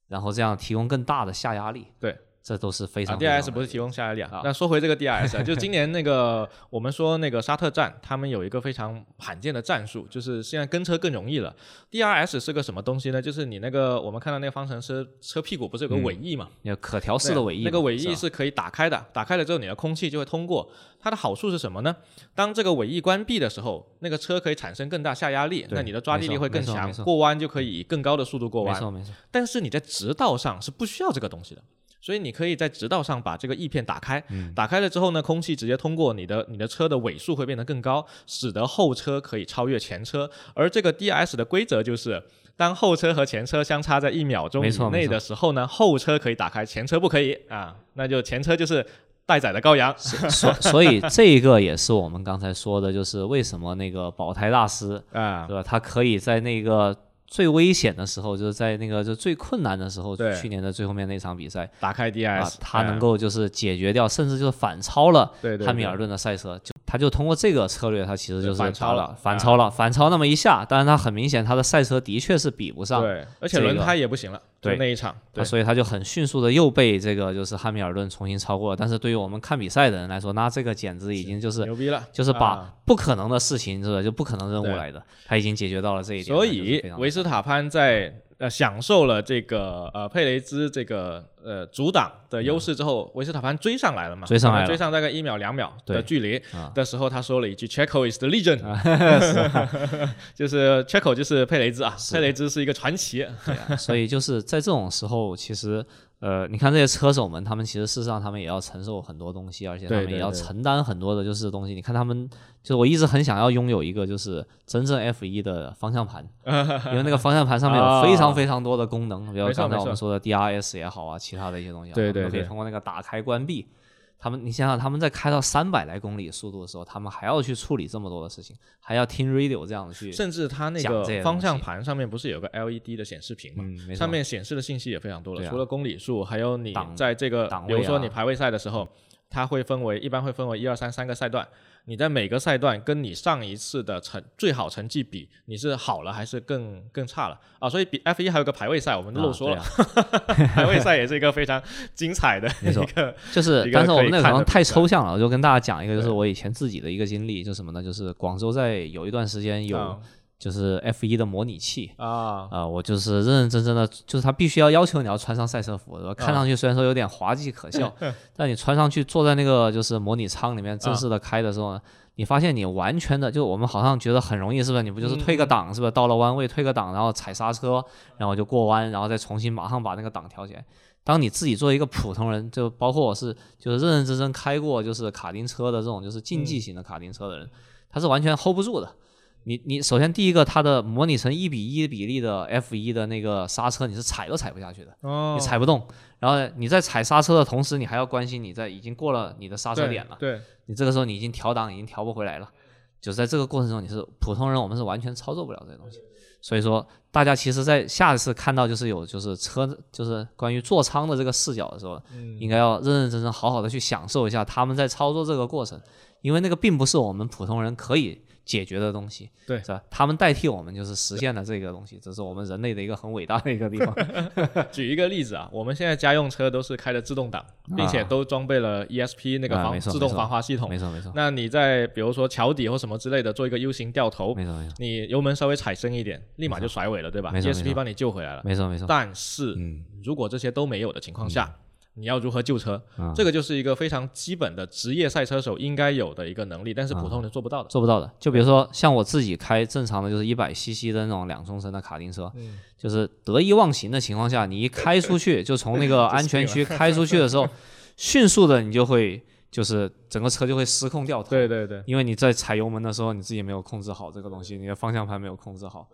然后这样提供更大的下压力。对，这都是非啊常非常，DRS 不是提供下压力啊啊。那说回这个 DRS 啊，[laughs] 就今年那个我们说那个沙特站，他们有一个非常罕见的战术，就是现在跟车更容易了。DRS 是个什么东西呢？就是你那个我们看到那个方程式车屁股不是有个尾翼嘛？有可调式的尾翼，那个尾翼是可以打开的，打开了之后你的空气就会通过。它的好处是什么呢？当这个尾翼关闭的时候，那个车可以产生更大下压力，那你的抓地力会更强过弯就可以以更高的速度过弯。没错没错，但是你在直道上是不需要这个东西的，所以你可以在直道上把这个翼片打开，嗯打开了之后呢，空气直接通过你的你的车的尾数会变得更高，使得后车可以超越前车。而这个 DRS 的规则就是。当后车和前车相差在一秒钟以内的时候呢，后车可以打开，前车不可以啊，那就前车就是待宰的羔羊。所所以这一个也是我们刚才说的，就是为什么那个保胎大师 [laughs] 啊对，吧？他可以在那个最危险的时候，就是在那个就最困难的时候，对。去年的最后面那场比赛打开 DRS，、啊，他能哎够就是解决掉，甚至就是反超了汉密尔顿的赛车，就他就通过这个策略，他其实就是反超了反超了，反超那么一下，但是他很明显他的赛车的确是比不上，对，而且轮胎也不行了，就对那一场，对他所以他就很迅速的又被这个就是汉密尔顿重新超过了。但是对于我们看比赛的人来说，那这个简直已经就是牛逼了，就是把啊不可能的事情，是吧？就不可能任务来的，他已经解决到了这一点。所以维斯塔潘在呃享受了这个呃佩雷兹这个呃阻挡的优势之后，维斯塔潘追上来了嘛？追上来了追上大概一秒两秒的距离啊的时候，他说了一句 “Checo is the legend”，[laughs] 就是 Checo 就是佩雷兹啊，佩雷兹是一个传奇。对啊，所以就是在这种时候，其实呃，你看这些车手们，他们其实事实上他们也要承受很多东西，而且他们也要对对对承担很多的就是东西。你看他们，就是我一直很想要拥有一个就是真正 F 一的方向盘，[laughs] 因为那个方向盘上面有非常非常多的功能，比如刚才我们说的 DRS 也好啊，其他的一些东西啊，对他们都可以对对通过那个打开关闭。他们，你想想，他们在开到三百来公里速度的时候，他们还要去处理这么多的事情，还要听 radio 这样的去，甚至它那个方向盘上面不是有个 LED 的显示屏嘛？嗯，上面显示的信息也非常多了，啊除了公里数，还有你档在这个啊，比如说你排位赛的时候，它会分为一般会分为一二三三个赛段，你在每个赛段跟你上一次的成最好成绩比，你是好了还是更更差了啊？所以比 F 一还有个排位赛，我们都漏说了，啊对啊 [laughs] 排位赛也是一个非常精彩的一个就是但是我们那个可能太抽象了，我就跟大家讲一个，就是我以前自己的一个经历，就是什么呢？就是广州在有一段时间有啊就是 F 1的模拟器。啊啊、我就是认认真真的，就是他必须要要求你要穿上赛车服，对吧？看上去虽然说有点滑稽可笑，[laughs] 但你穿上去坐在那个就是模拟舱里面正式的开的时候呢，你发现你完全的，就我们好像觉得很容易，是不是？你不就是退个档，是不是？到了弯位退个档，然后踩刹车，然后就过弯，然后再重新马上把那个档调起来。当你自己作为一个普通人，就包括我是就是认认真真开过就是卡丁车的这种就是竞技型的卡丁车的人，他是完全 hold 不住的。你你首先第一个，它的模拟成一比一比例的 F 一的那个刹车，你是踩都踩不下去的，哦你踩不动。然后你在踩刹车的同时，你还要关心你在已经过了你的刹车点了，对你这个时候你已经调档已经调不回来了。就在这个过程中，你是普通人，我们是完全操作不了这些东西。所以说，大家其实，在下一次看到就是有就是车就是关于座舱的这个视角的时候，嗯应该要认认真真好好的去享受一下他们在操作这个过程，因为那个并不是我们普通人可以解决的东西，对是吧？他们代替我们就是实现了这个东西，这是我们人类的一个很伟大的一个地方。[laughs] 举一个例子啊，我们现在家用车都是开的自动挡，并且都装备了 ESP 那个啊防、自动防滑系统。没错没错，那你在比如说桥底或什么之类的做一个 U 型掉头，没错没错你油门稍微踩深一点，立马就甩尾了，对吧？ESP 帮你救回来了。没错没错，但是嗯，如果这些都没有的情况下，你要如何救车？啊这个就是一个非常基本的职业赛车手应该有的一个能力，但是普通人做不到的。做不到的。就比如说像我自己开正常的就是一百 CC 的那种两冲程的卡丁车，嗯就是得意忘形的情况下，你一开出去，就从那个安全区 [laughs] 开出去的时候，[laughs] 迅速的你就会就是整个车就会失控掉头。对对对，因为你在踩油门的时候，你自己没有控制好这个东西，你的方向盘没有控制好，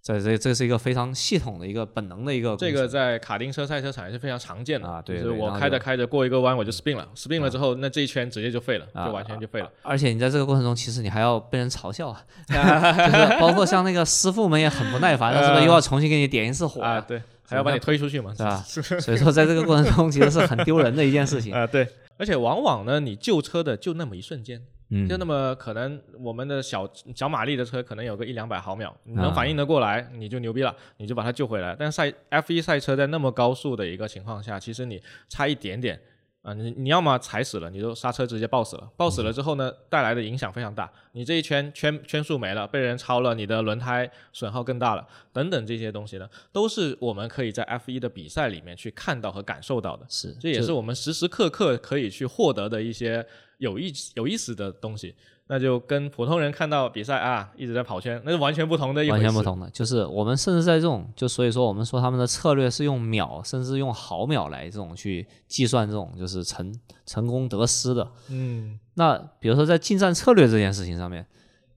这这这是一个非常系统的一个本能的一个这个在卡丁车赛车场也是非常常见的啊对就是我开着开着过一个弯我就 spin 了，spin 了之后，那这一圈直接就废了，啊就完全就废了。而且你在这个过程中，其实你还要被人嘲笑啊，[laughs] 就是包括像那个师傅们也很不耐烦了，[laughs] 是不是又要重新给你点一次火啊，对，还要把你推出去嘛，[laughs] 是吧？所以说在这个过程中，其实是很丢人的一件事情。啊，对，而且往往呢，你救车的就那么一瞬间，嗯就那么可能我们的小小马力的车可能有个一两百毫秒，你能啊反应得过来，你就牛逼了，你就把它救回来。但赛 F1 赛车在那么高速的一个情况下，其实你差一点点啊、你你要么踩死了，你就刹车直接爆死了，爆死了之后呢，带来的影响非常大。你这一圈圈圈数没了，被人超了，你的轮胎损耗更大了，等等这些东西呢，都是我们可以在 F1 的比赛里面去看到和感受到的。是，这也是我们时时刻刻可以去获得的一些有意有意思的东西，那就跟普通人看到比赛啊一直在跑圈，那是完全不同的一回事。完全不。同的，就是我们甚至在这种，就所以说我们说他们的策略是用秒，甚至用毫秒来这种去计算这种就是成成功得失的。嗯那比如说在进战策略这件事情上面，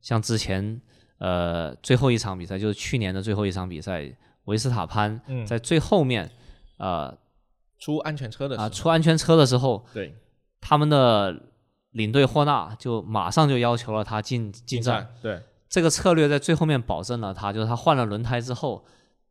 像之前呃最后一场比赛，就是去年的最后一场比赛，维斯塔潘嗯，在最后面呃出安全车的时候，啊出安全车的时候，对他们的领队霍纳就马上就要求了他进进进站。，对，这个策略在最后面保证了他，就是他换了轮胎之后，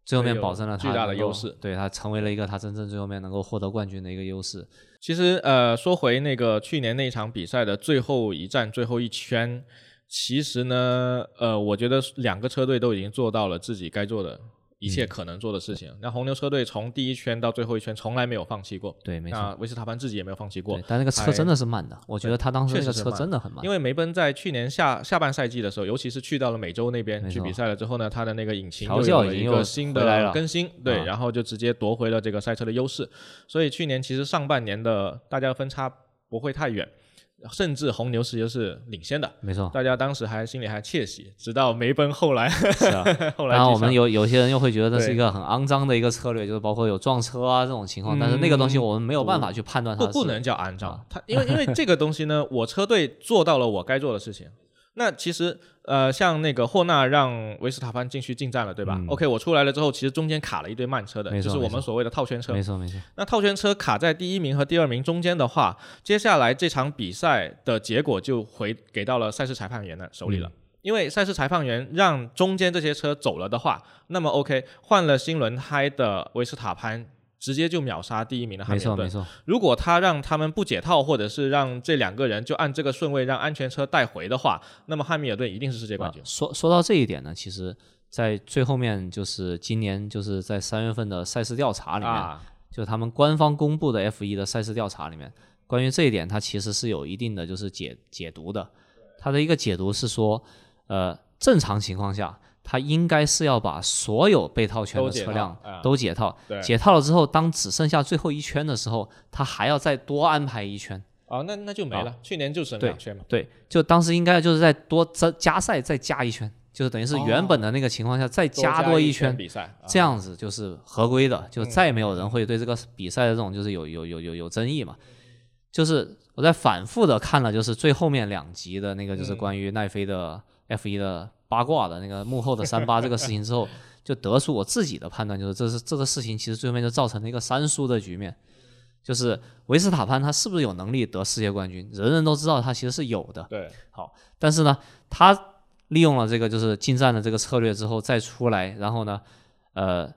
最后面保证了他巨大的优势对他成为了一个他真正最后面能够获得冠军的一个优势。其实呃，说回那个去年那场比赛的最后一站、最后一圈，其实呢，呃，我觉得两个车队都已经做到了自己该做的一切可能做的事情。那红牛车队从第一圈到最后一圈从来没有放弃过，对，没错。那维斯塔潘自己也没有放弃过，。但那个车真的是慢的，我觉得他当时那个车确实是慢真的很慢。因为梅奔在去年下下半赛季的时候，尤其是去到了美洲那边去比赛了之后呢，他的那个引擎调就有了一个新的更新，对，啊然后就直接夺回了这个赛车的优势。所以去年其实上半年的大家分差不会太远，甚至红牛石油是领先的，没错，大家当时还心里还窃喜，直到梅奔后来。是啊。[laughs] 后来然后我们有有些人又会觉得这是一个很肮脏的一个策略，就是包括有撞车啊这种情况，但是那个东西嗯我们没有办法去判断它不不能叫按照啊。它，因为因为这个东西呢，我车队做到了我该做的事情。那其实呃，像那个霍纳让维斯塔潘进去进站了，对吧、嗯 o k 我出来了之后，其实中间卡了一堆慢车的，就是我们所谓的套圈车没。错没错，那套圈车卡在第一名和第二名中间的话，接下来这场比赛的结果就回给到了赛事裁判员的手里了。嗯因为赛事裁判员让中间这些车走了的话，那么 OK 换了新轮胎的维斯塔潘直接就秒杀第一名的汉密尔顿没错没。错，如果他让他们不解套，或者是让这两个人就按这个顺位让安全车带回的话，那么汉密尔顿一定是世界冠军啊。说说到这一点呢，其实，在最后面就是今年就是在三月份的赛事调查里面，啊，就是他们官方公布的 F 一的赛事调查里面，关于这一点，它其实是有一定的就是解解读的。它的一个解读是说，呃，正常情况下，它应该是要把所有被套圈的车辆啊都解套，对解套了之后，当只剩下最后一圈的时候，它还要再多安排一圈。哦，那那就没了。去年就省两圈嘛。对，就当时应该就是再多加加赛再加一圈，就是等于是原本的那个情况下再加多一一圈，比赛，啊这样子就是合规的，就嗯再也没有人会对这个比赛的这种就是有有有有有争议嘛。就是我在反复的看了，就是最后面两集的那个就是嗯关于奈飞的 F 一的八卦的那个幕后的三八这个事情之后，就得出我自己的判断，就是这是这个事情其实最后面就造成了一个三输的局面。就是维斯塔潘他是不是有能力得世界冠军？人人都知道他其实是有的，对，好但是呢，他利用了这个就是进站的这个策略之后再出来，然后呢，呃，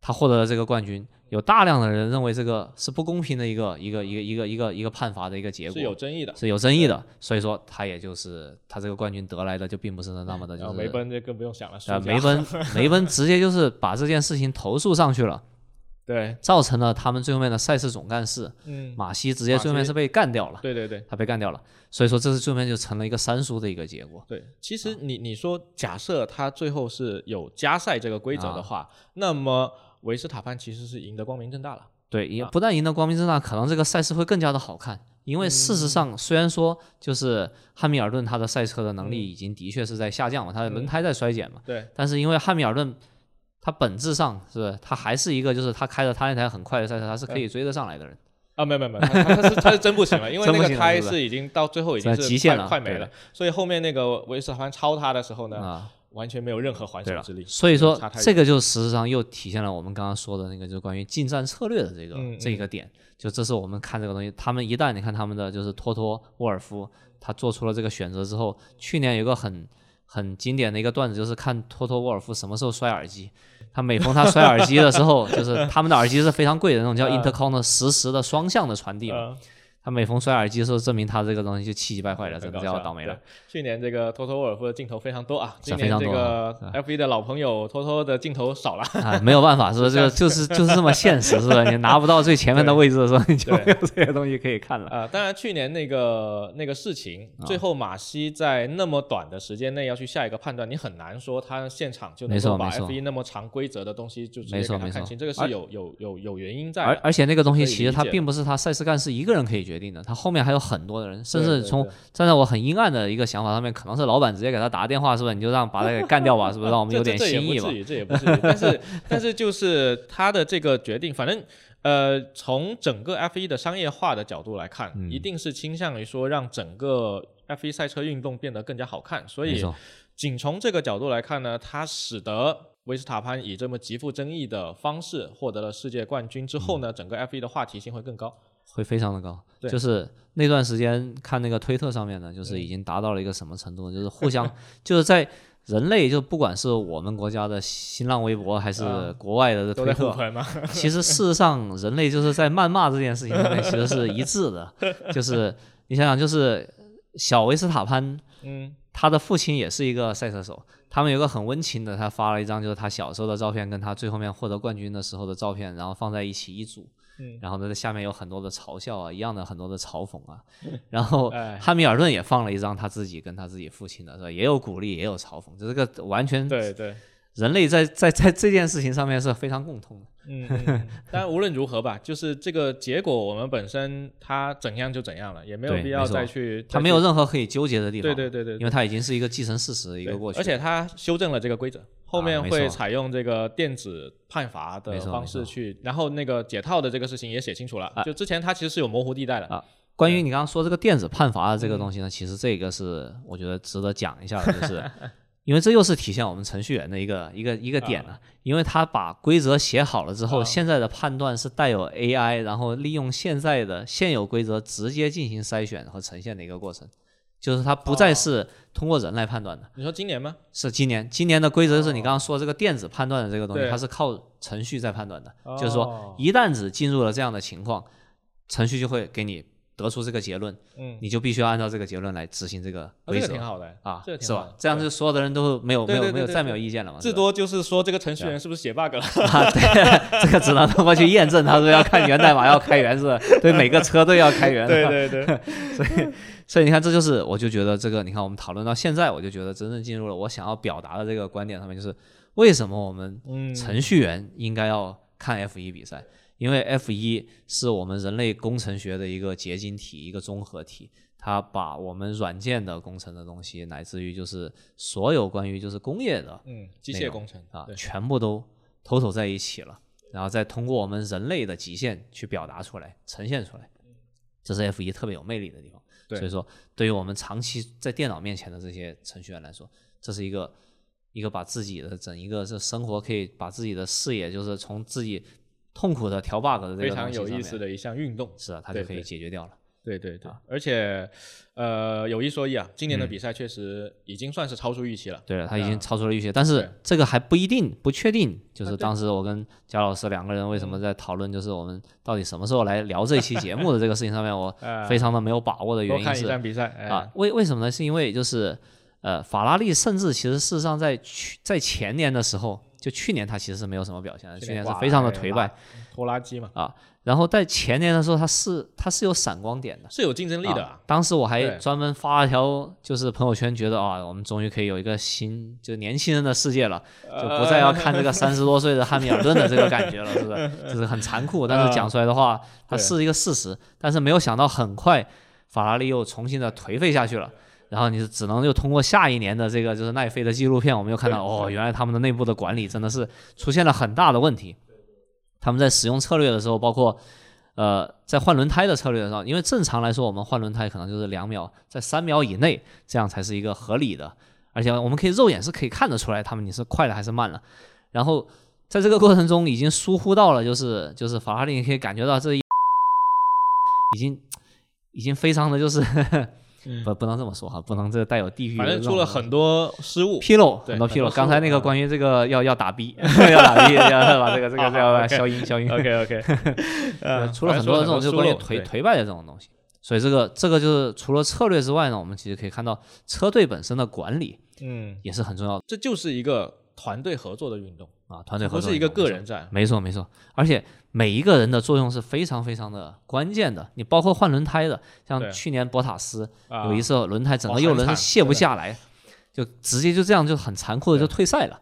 他获得了这个冠军。有大量的人认为这个是不公平的一个一个一个一个一个一个判罚的一个结果，是有争议的。是有争议的，所以说他也就是他这个冠军得来的就并不是那么的就是梅奔这更不用想了，梅奔 [laughs] 梅奔直接就是把这件事情投诉上去了，[laughs] 对，造成了他们最后面的赛事总干事嗯，马西直接最后面是被干掉了，对对对他被干掉了，所以说这是最后面就成了一个三输的一个结果。对。其啊实你你说，假设他最后是有加赛这个规则啊的话，那么维斯塔潘其实是赢得光明正大了。对，也不但赢得光明正大，可能这个赛事会更加的好看。因为事实上，虽然说就是汉密尔顿他的赛车的能力已经的确是在下降嘛，他的轮胎在衰减嘛，对，但是因为汉密尔顿他本质上是他还是一个就是他开着他那台很快的赛车，他是可以追得上来的人。啊，没有没有没有，他是他是真不行了，因为那 [laughs] 个胎是已经到最后已经极限了快快没了，所以后面那个维斯塔潘超他的时候呢，啊，完全没有任何还手之力。，所以说这个就实质上又体现了我们刚刚说的那个，就是关于近战策略的这个、嗯这个点。就这是我们看这个东西，他们一旦你看他们的就是托托沃尔夫，他做出了这个选择之后，去年有个很很经典的一个段子，就是看托托沃尔夫什么时候摔耳机。他每逢他摔耳机的时候，就是他们的耳机是非常贵的那种叫嗯 Intercom 的实时的双向的传递嘛。呃他每逢摔耳机的时候，证明他这个东西就气急败坏了，真的很搞笑要倒霉了。去年这个托托沃尔夫的镜头非常多啊，今年这个啊 F 1的老朋友托托的镜头少了。啊，没有办法，[laughs] 是不是？这个就是就是这么现实，是不是？你拿不到最前面的位置的时候，你就对没有这些东西可以看了。啊、当然，去年那个那个事情，啊最后马西在那么短的时间内要去下一个判断，你很难说他现场就能够把没错没错 F 1那么长规则的东西就直接没错没错给他看清，这个是有有有有原因在。而而且那个东西其实它并不是他赛事干事一个人可以决定的，他后面还有很多的人，甚至从站在我很阴暗的一个想法上面，可能是老板直接给他打个电话，是不是？你就让把他给干掉吧，是不是？让我们有点这这这也不至？于，这也不至于。但是但是就是他的这个决定，反正呃，从整个 F 一的商业化的角度来看，嗯一定是倾向于说让整个 F 一赛车运动变得更加好看。所以仅从这个角度来看呢，它使得维斯塔潘以这么极富争议的方式获得了世界冠军之后嗯呢，整个 F 1的话题性会更高。会非常的高。就是那段时间看那个推特上面呢，就是已经达到了一个什么程度呢？就是互相就是在人类，就不管是我们国家的新浪微博，还是啊国外的都推特，其实事实上，人类就是在谩骂这件事情上面其实是一致的。就是你想想，就是小维斯塔潘，[laughs] 嗯，他的父亲也是一个赛车手，他们有个很温情的，他发了一张就是他小时候的照片，跟他最后面获得冠军的时候的照片，然后放在一起一组。嗯然后呢，在下面有很多的嘲笑啊，一样的很多的嘲讽啊。然后 [laughs] 哎汉密尔顿也放了一张他自己跟他自己父亲的，是吧？也有鼓励，也有嘲讽，这是个完全对对。人类在在在这件事情上面是非常共通的。嗯，嗯嗯当然无论如何吧，就是这个结果，我们本身它怎样就怎样了，也没有必要再去。它没有任何可以纠结的地方，对对对对，因为它已经是一个既成事实的一个过去，而且它修正了这个规则，后面会采用这个电子判罚的方式去，然后那个解套的这个事情也写清楚了，啊就之前它其实是有模糊地带的。啊关于你刚刚说这个电子判罚的这个嗯东西呢，其实这个是我觉得值得讲一下的，就是 [laughs] 因为这又是体现我们程序员的一个一个一个点了，因为他把规则写好了之后，啊现在的判断是带有 AI，然后利用现在的现有规则直接进行筛选和呈现的一个过程，就是它不再哦是通过人来判断的。你说今年吗？是今年，今年的规则就是你刚刚说这个电子判断的这个东西，它是靠程序在判断的，就是说哦一旦只进入了这样的情况，程序就会给你得出这个结论，嗯，你就必须要按照这个结论来执行这个哦这规则。个挺好的。啊？是吧？这样就所有的人都没有没对有没有再没有意见了嘛？至多就是说这个程序员是不是写 bug 了？啊，对，[laughs] 这个只能通过去验证，他说要看源代码要开源是？[laughs] 对，每个车队要开源，对吧对对，[laughs] 所以所以你看，这就是我就觉得这个，你看我们讨论到现在，我就觉得真正进入了我想要表达的这个观点上面，就是为什么我们嗯，程序员应该要看 F 1比赛，因为 F 一是我们人类工程学的一个结晶体，一个综合体。它把我们软件的工程的东西，乃至于就是所有关于就是工业的嗯，机械工程啊，全部都偷偷在一起了，然后再通过我们人类的极限去表达出来、呈现出来，这是 F 一特别有魅力的地方。所以说，对于我们长期在电脑面前的这些程序员来说，这是一个一个把自己的整一个这生活可以把自己的视野，就是从自己痛苦的调 bug 的这非常有意思，的一项运动。是啊，它就可以解决掉了。对对对啊，而且呃，有一说一啊，今年的嗯比赛确实已经算是超出预期了。对了，它已啊经超出了预期，但是这个还不一定，不确定。就是当时我跟贾老师两个人为什么在讨论，就是我们到底什么时候来聊这期节目的这个事情上面，我呃 [laughs] 非常的没有把握的原因是站比赛哎啊，为为什么呢？是因为就是呃，法拉利甚至其实事实上在去在前年的时候，就去年他其实是没有什么表现的，去年是非常的颓败。，拖拉机嘛啊，然后在前年的时候，它是它是有闪光点的。是有竞争力的啊。当时我还专门发了条就是朋友圈，觉得啊，我们终于可以有一个新就年轻人的世界了，就不再要看这个三十多岁的汉密尔顿的这个感觉了，是不是？[laughs] 就是很残酷，但是讲出来的话，它是一个事实。但是没有想到，很快法拉利又重新的颓废下去了。然后你只能又通过下一年的这个就是奈飞的纪录片，我们又看到哦，原来他们的内部的管理真的是出现了很大的问题。他们在使用策略的时候，包括呃在换轮胎的策略的时候，因为正常来说我们换轮胎可能就是两秒，在三秒以内，这样才是一个合理的，而且我们可以肉眼是可以看得出来他们你是快了还是慢了。然后在这个过程中已经疏忽到了，就是就是法拉利你可以感觉到这一 [laughs] 已经已经非常的就是嗯不不能这么说哈，不能这带有地域的反正出了很多失误。纰漏，很多纰漏。刚才那个啊关于这个要 [laughs] [laughs] 要打逼，要打 B，，要把这个这个 [laughs] 消音消音。OK OK，呃，出了很多的这种就关于颓颓败的这种东西。所以这个这个就是除了策略之外呢，我们其实可以看到车队本身的管理嗯，也是很重要的这就是一个团队合作的运动，啊，团队合作不是一个个人战。没错没错，而且每一个人的作用是非常非常的关键的。你包括换轮胎的，像去年博塔斯啊有一次轮胎整哦个右轮是卸不下来，就直接就这样就很残酷的就退赛了。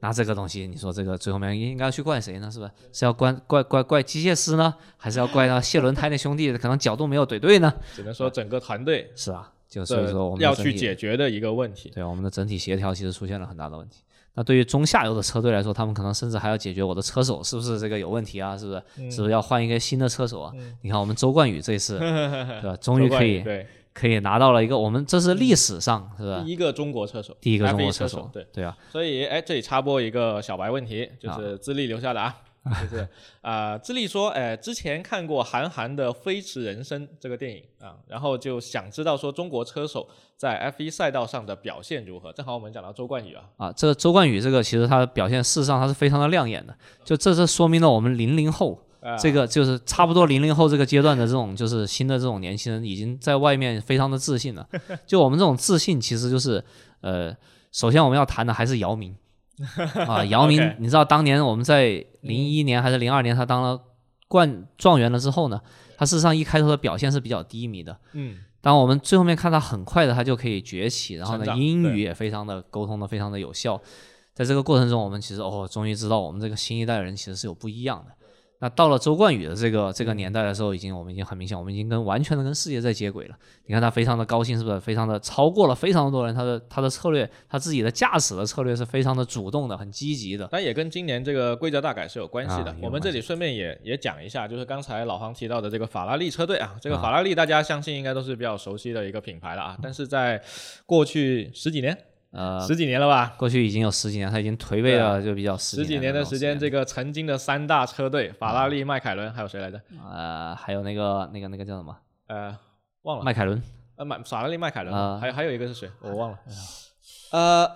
那这个东西，你说这个最后面应该要去怪谁呢？是不是？是要怪怪怪怪机械师呢，还是要怪那卸轮胎那兄弟可能角度没有怼对呢？只能说整个团队是啊，就所以说我们要去解决的一个问题。对我们的整体协调其实出现了很大的问题。那对于中下游的车队来说，他们可能甚至还要解决我的车手是不是这个有问题啊？是不是？嗯是不是要换一个新的车手啊？你看我们周冠宇这一次，[laughs] 对吧？终于可以对可以拿到了一个我们这是历史上是吧第？一个中国车手，第一个中 F1 国车手，对。对啊，所以，哎，这里插播一个小白问题，就是资历留下的啊，就是啊，智利说，哎，之前看过韩寒的《飞驰人生》这个电影啊，然后就想知道说中国车手在 F1 赛道上的表现如何。正好我们讲到周冠宇啊，啊，这个周冠宇这个其实他的表现事实上他是非常的亮眼的，就这是说明了我们零零后啊这个就是差不多零零后这个阶段的这种就是新的这种年轻人已经在外面非常的自信了。[laughs] 就我们这种自信，其实就是呃，首先我们要谈的还是姚明 [laughs] 啊，姚明你知道当年我们在零一年还是零二年他当了冠状元了之后呢，他事实上一开头的表现是比较低迷的。嗯，当我们最后面看他很快的他就可以崛起，然后呢英语也非常的沟通的非常的有效，在这个过程中，我们其实哦终于知道我们这个新一代人其实是有不一样的。那到了周冠宇的这个这个年代的时候，已经我们已经很明显，我们已经跟完全的跟世界在接轨了。你看他非常的高兴，是不是？非常的超过了非常多人，他的他的策略，他自己的驾驶的策略是非常的主动的，很积极的。但也跟今年这个规则大改是有关系的。啊我们这里顺便也也讲一下，就是刚才老黄提到的这个法拉利车队啊，这个法拉利大家相信应该都是比较熟悉的一个品牌了啊。但是在过去十几年，呃，十几年了吧，过去已经有十几年，他已经颓废了，就比较十十几年的时间，这个曾经的三大车队，法拉利、迈凯伦，还有谁来着？呃，还有那个那个那个叫什么呃，忘了。迈凯伦，呃，迈法拉利、迈凯伦，啊还还有一个是谁？我忘了。呃，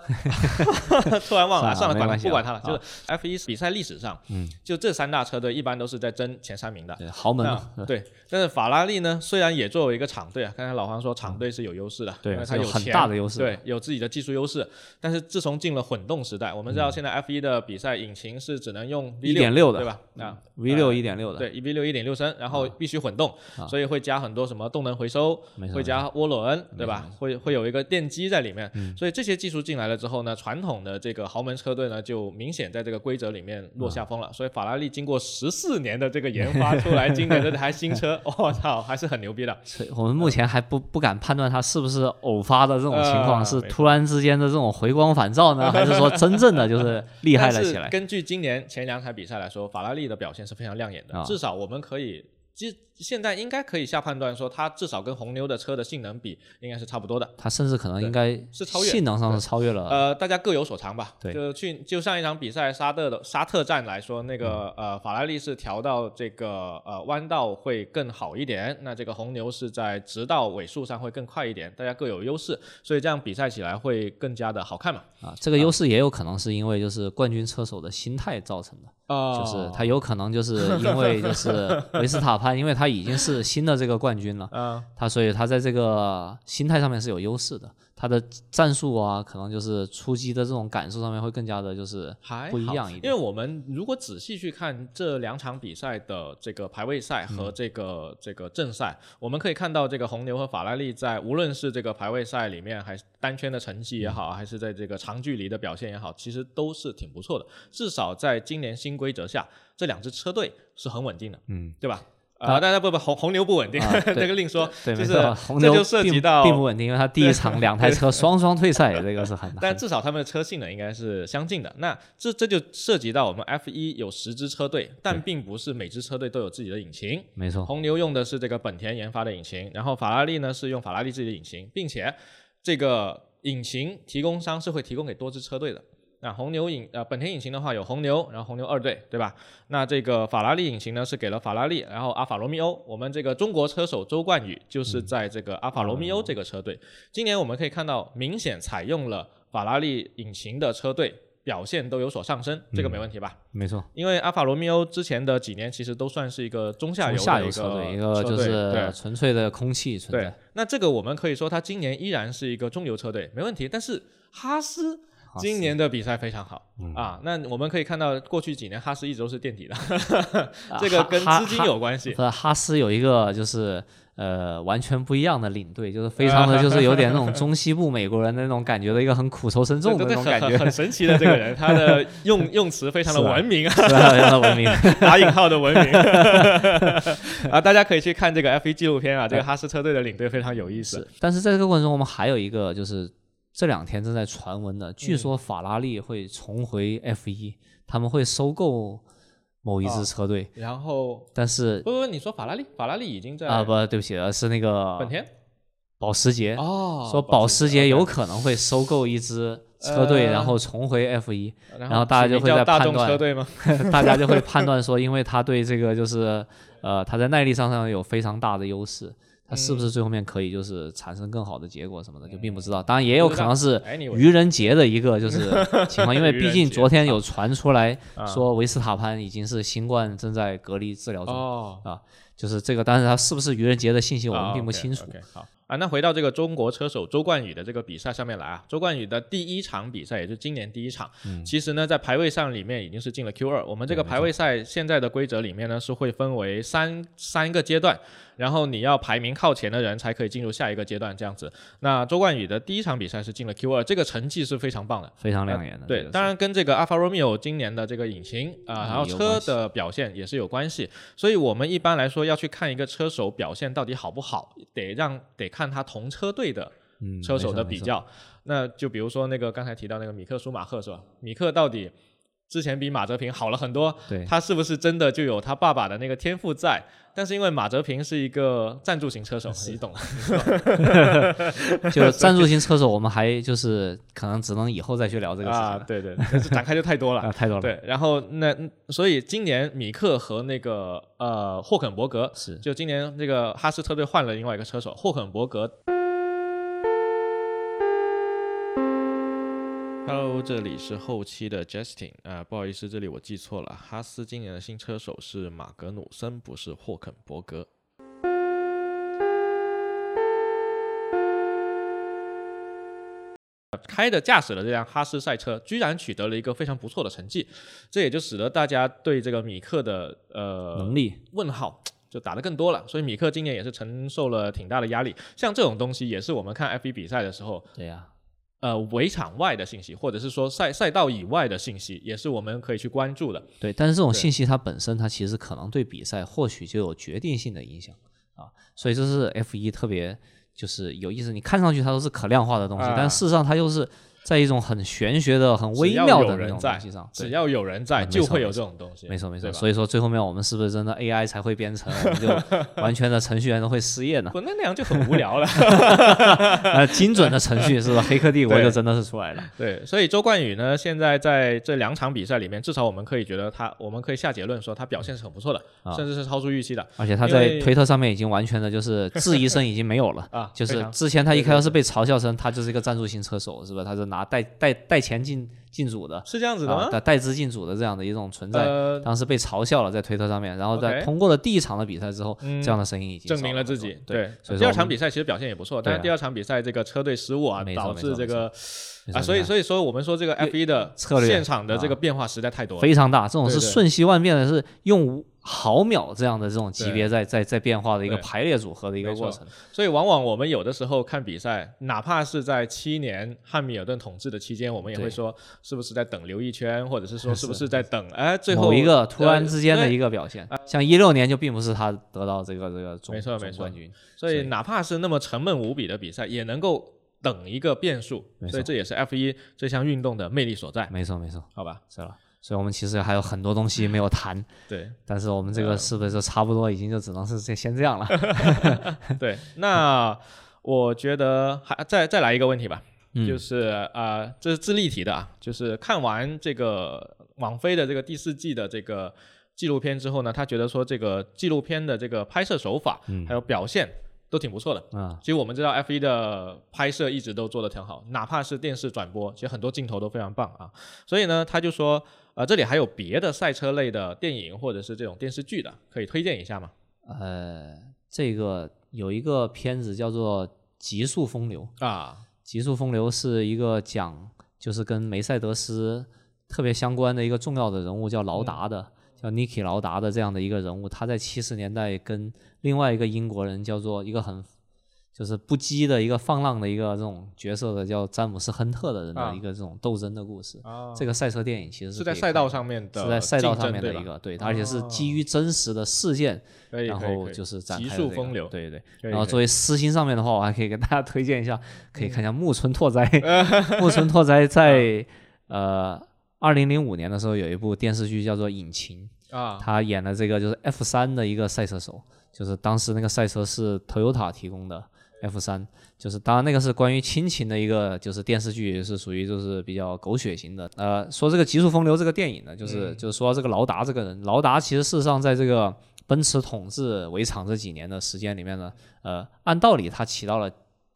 [laughs] 突然忘了，算了，管了没关系啊不管他了。啊就是 F 1比赛历史上，嗯，就这三大车队一般都是在争前三名的。对豪门 [laughs] 对，但是法拉利呢，虽然也作为一个厂队啊，刚才老黄说厂队是有优势的，对因为它有很钱大的优势对，有自己的技术优势。但是自从进了混动时代，我们知道嗯现在 F 1的比赛引擎是只能用 V 1.6的对吧？啊 V 六一点六的，对，一 V 六一点六升，然后必须混动，所以会加很多什么动能回收会加涡轮，对吧？会会有一个电机在里面，嗯所以这些技术进来了之后呢，传统的这个豪门车队呢就明显在这个规则里面落下风了。所以法拉利经过十四年的这个研发出来今年这台新车，[laughs] 我操，还是很牛逼的。我们目前还不不敢判断它是不是偶发的这种情况，呃是突然之间的这种回光返照呢，[laughs] 还是说真正的就是厉害了起来？根据今年前两场比赛来说，法拉利的表现是非常亮眼的，啊至少我们可以。其实现在应该可以下判断说，它至少跟红牛的车的性能比，应该是差不多的。它甚至可能应该是超越性能上是超越了。呃，大家各有所长吧。对就去就上一场比赛沙特的沙特站来说，那个、嗯呃法拉利是调到这个呃弯道会更好一点，那这个红牛是在直道尾数上会更快一点，大家各有优势，所以这样比赛起来会更加的好看嘛。啊，这个优势也有可能是因为就是冠军车手的心态造成的，啊就是他有可能就是因为就是 [laughs] 维斯塔潘，因为他已经是新的这个冠军了，嗯。他所以他在这个心态上面是有优势的，他的战术啊，可能就是出击的这种感受上面会更加的就是还好不一样一点因为我们如果仔细去看这两场比赛的这个排位赛嗯和这个、这个正赛，我们可以看到这个红牛和法拉利在无论是这个排位赛里面，还是单圈的成绩也嗯好，还是在这个长距离的表现也好，其实都是挺不错的。至少在今年新规则下，这两支车队是很稳定的，嗯，对吧？啊、当然不不红红牛不稳定，[laughs] 这个另说。对，就是没错，红牛这就涉及到并不稳定，因为他第一场两台车双双退赛，这个是很难但至少他们的车性能应该是相近的。那这这就涉及到我们 F 1有十支车队，但并不是每支车队都有自己的引擎。没错，红牛用的是这个本田研发的引擎，然后法拉利呢是用法拉利自己的引擎，并且这个引擎提供商是会提供给多支车队的。那红牛引呃本田引擎的话有红牛，然后红牛二队，对吧？那这个法拉利引擎呢是给了法拉利，然后阿法罗密欧，我们这个中国车手周冠宇就是在这个阿法罗密欧这个车队。今年我们可以看到，明显采用了法拉利引擎的车队表现都有所上升，这个没问题吧？没错，因为阿法罗密欧之前的几年其实都算是一个中下游的一车队，一个就是纯粹的空气存对在。，那这个我们可以说，它今年依然是一个中游车队，没问题。但是哈斯今年的比赛非常好、嗯。啊，那我们可以看到，过去几年哈斯一直都是垫底的，啊 [laughs] 这个跟资金有关系。不是哈斯有一个就是呃完全不一样的领队，就是 [laughs] 非常的就是有点那种中西部美国人的那种感觉的一个很苦愁 [laughs] 深重的那种感觉，很神奇的这个人，他的用用词非常的文明啊，非常的文明。打引号的文明。啊，大家可以去看这个 F 1纪录片啊，这个哈斯车队的领队非常有意思，但是在这个过程中，我们还有一个就是这两天正在传闻的，嗯据说法拉利会重回 F 1他们会收购某一支哦车队，然后但是不不，你说法拉利，法拉利已经在啊、不，对不起，而是那个本田保时捷。哦说保时捷有可能会收购一支车队，呃然后重回 F 一然然后大家就会在判断车队吗？[laughs] 大家就会判断说，因为他对这个就是呃，他在耐力上上有非常大的优势，他是不是最后面可以就是产生更好的结果什么的，就并不知道。当然也有可能是愚人节的一个就是 [laughs] 情况，因为毕竟昨天有传出来啊说维斯塔潘已经是新冠正在隔离治疗中，啊，就是这个，但是他是不是愚人节的信息我们啊并不清楚。好啊，那回到这个中国车手周冠宇的这个比赛上面来啊，周冠宇的第一场比赛，也就是今年第一场，嗯其实呢在排位上里面已经是进了 Q 二。我们这个排位赛现在的规则里面呢是会分为三三个阶段，然后你要排名靠前的人才可以进入下一个阶段这样子。那周冠宇的第一场比赛是进了 Q 二，这个成绩是非常棒的。非常亮眼的。对当然跟这个 Alfa Romeo 今年的这个引擎啊、嗯然后车的表现也是有关系，所以我们一般来说要去看一个车手表现到底好不好，得让得看他同车队的嗯车手的比较。那就比如说那个刚才提到那个米克舒马赫是吧？米克到底之前比马泽平好了很多，对他是不是真的就有他爸爸的那个天赋在？但是因为马泽平是一个赞助型车手，你懂的就赞助型车手，我们还就是可能只能以后再去聊这个事情啊，对对，但是展开就太多了。[laughs] 啊，太多了。对，然后那所以今年米克和那个呃霍肯伯格，是就今年这个哈斯车队换了另外一个车手霍肯伯格。这里是后期的 Justin 啊、不好意思，这里我记错了，哈斯今年的新车手是马格努森，不是霍肯伯格。开着驾驶的这辆哈斯赛车，居然取得了一个非常不错的成绩，这也就使得大家对这个米克的呃能力问号就打得更多了。所以米克今年也是承受了挺大的压力。像这种东西，也是我们看 F1 比赛的时候，对呀、呃，围场外的信息，或者是说赛赛道以外的信息，也是我们可以去关注的。对，但是这种信息它本身，它其实可能对比赛或许就有决定性的影响啊，所以这是 F 一特别就是有意思。你看上去它都是可量化的东西，啊但事实上它又是在一种很玄学的、很微妙的东西上。只要有人在，就会有这种东西。没错没错，所以说最后面我们是不是真的 AI 才会编程，就完全的程序员都会失业呢？[laughs] 不，那那样就很无聊了。[laughs] 呃，精准的程序是吧？黑客帝国就真的是出来了。对，所以周冠宇呢，现在在这两场比赛里面，至少我们可以觉得他，我们可以下结论说他表现是很不错的，啊甚至是超出预期的而且他在推特上面已经完全的就是质疑声已经没有了。[laughs] 啊。就是之前他一开始是被嘲笑成他就是一个赞助型车手，是吧？他是拿带带带钱进进组的，是这样子的啊，吗？带带资进组的这样的一种存在，呃，当时被嘲笑了在推特上面，然后在通过了第一场的比赛之后，嗯这样的声音已经证明了自己。对，所以第二场比赛其实表现也不错，但是第二场比赛这个车队失误啊，导致这个啊，所以所以说我们说这个 F 一的策略现场的这个啊变化实在太多了。非常大，这种是瞬息万变的，是用毫秒这样的这种级别在在在变化的一个排列组合的一个过程。所以往往我们有的时候看比赛，哪怕是在七年汉密尔顿统治的期间，我们也会说是不是在等刘一圈，或者是说是不是在等哎最后某一个突然呃之间的一个表现，像一六年就并不是他得到这个这个总没错没错。总冠军，所以哪怕是那么沉闷无比的比赛，也能够等一个变数，所以这也是 F 一这项运动的魅力所在，没错没错，好吧？是了。所以我们其实还有很多东西没有谈，[laughs] 对。但是我们这个是不是就差不多已经就只能是这先这样了？[laughs] 对，那我觉得还再再来一个问题吧，嗯。就是啊、呃这是智力题的啊，就是看完这个网飞的这个第四季的这个纪录片之后呢，他觉得说这个纪录片的这个拍摄手法、嗯。还有表现都挺不错的。啊，其实我们知道 F 一的拍摄一直都做得挺好，哪怕是电视转播，其实很多镜头都非常棒啊。所以呢，他就说，呃，这里还有别的赛车类的电影或者是这种电视剧的，可以推荐一下吗？呃，这个有一个片子叫做《极速风流》，啊，《极速风流》是一个讲就是跟梅赛德斯特别相关的一个重要的人物，叫劳达的，叫 Niki 劳达的这样的一个人物。他在七十年代跟另外一个英国人叫做一个很就是不羁的一个放浪的一个这种角色的叫詹姆斯亨特的人啊的一个这种斗争的故事。啊这个赛车电影其实是在赛道上面的，是在赛道上面的一个，对，而且是哦基于真实的事件，然后就是展开的这个速风流，对对。可以可以然后作为私心上面的话，我还可以给大家推荐一下，可以看一下木村拓哉。[laughs] 嗯木村拓哉在呃二零零五年的时候有一部电视剧叫做《引擎》，啊，他演的这个就是 F 三的一个赛车手，就是当时那个赛车是 Toyota 提供的 F 三，就是当然那个是关于亲情的一个就是电视剧，是属于就是比较狗血型的。呃，说这个《极速风流》这个电影呢，就是、嗯就是说到这个劳达这个人，劳达其实事实上在这个奔驰统治围场这几年的时间里面呢，呃，按道理他起到了。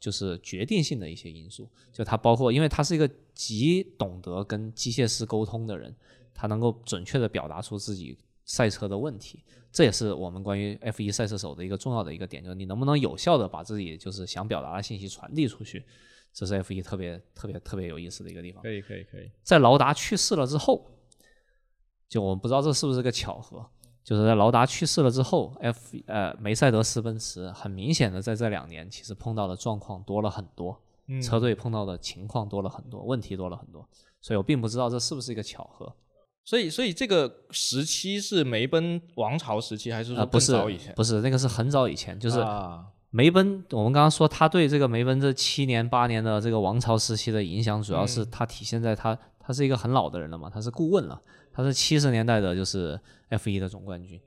就是决定性的一些因素，就他包括，因为他是一个极懂得跟机械师沟通的人，他能够准确的表达出自己赛车的问题，这也是我们关于 F 一赛车手的一个重要的一个点，就是你能不能有效的把自己就是想表达的信息传递出去，这是 F 一特别特别特别有意思的一个地方。可以可以可以，在劳达去世了之后，就我们不知道这是不是个巧合，就是在劳达去世了之后，F 呃梅赛德斯奔驰很明显的在这两年其实碰到的状况多了很多，嗯车队碰到的情况多了很多，问题多了很多，所以我并不知道这是不是一个巧合。所以所以这个时期是梅奔王朝时期，还是啊、说不是早以前？不是那个是很早以前，就是啊梅奔。我们刚刚说他对这个梅奔这七年八年的这个王朝时期的影响，主要是他体现在他他是一个很老的人了嘛，他是顾问了，他是七十年代的就是 F 1的总冠军，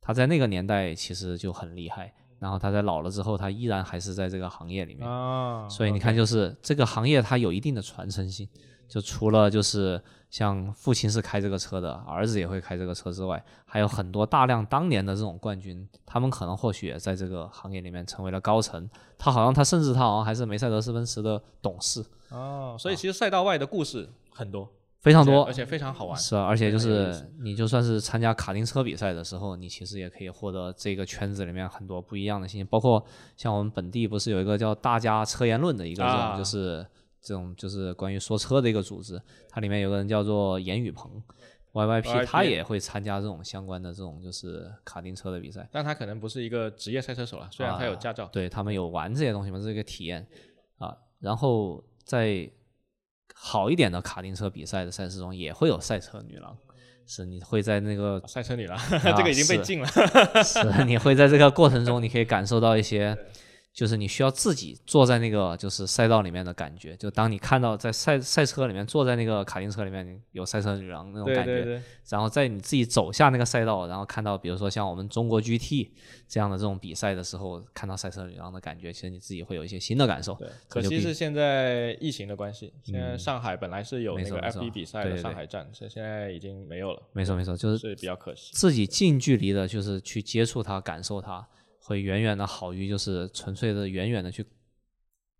他在那个年代其实就很厉害，然后他在老了之后，他依然还是在这个行业里面。啊，所以你看，就是这个行业它有一定的传承性，就除了就是像父亲是开这个车的，儿子也会开这个车之外，还有很多大量当年的这种冠军，他们可能或许也在这个行业里面成为了高层。他好像他甚至他好像还是梅赛德斯奔驰的董事，哦，所以其实赛道外的故事很多，非常多而。且非常好玩。是啊，而且就是你就算是参加卡丁车比赛的时候，你其实也可以获得这个圈子里面很多不一样的信息，包括像我们本地不是有一个叫大家车言论的一个这啊种就是这种就是关于说车的一个组织，它里面有个人叫做严宇鹏 YYP，YYP 他也会参加这种相关的这种就是卡丁车的比赛。但他可能不是一个职业赛车手了，虽然他有驾照。对他们有玩这些东西嘛，这是一个体验啊。然后在好一点的卡丁车比赛的赛事中，也会有赛车女郎，是你会在那个赛车女郎，[laughs] 这个已经被禁了。是你会在这个过程中，你可以感受到一些，[laughs] 就是你需要自己坐在那个就是赛道里面的感觉。就当你看到在赛赛车里面坐在那个卡丁车里面有赛车女郎那种感觉，对对，然后在你自己走下那个赛道，然后看到比如说像我们中国 GT 这样的这种比赛的时候，看到赛车女郎的感觉，其实你自己会有一些新的感受。对，可惜是现在疫情的关系，现在上海本来是有那个没错没错 F1 比赛的上海站，所以现在已经没有了，没错没错，就是比较可惜。自己近距离的，就是去接触它、感受它，会远远的好于就是纯粹的远远的去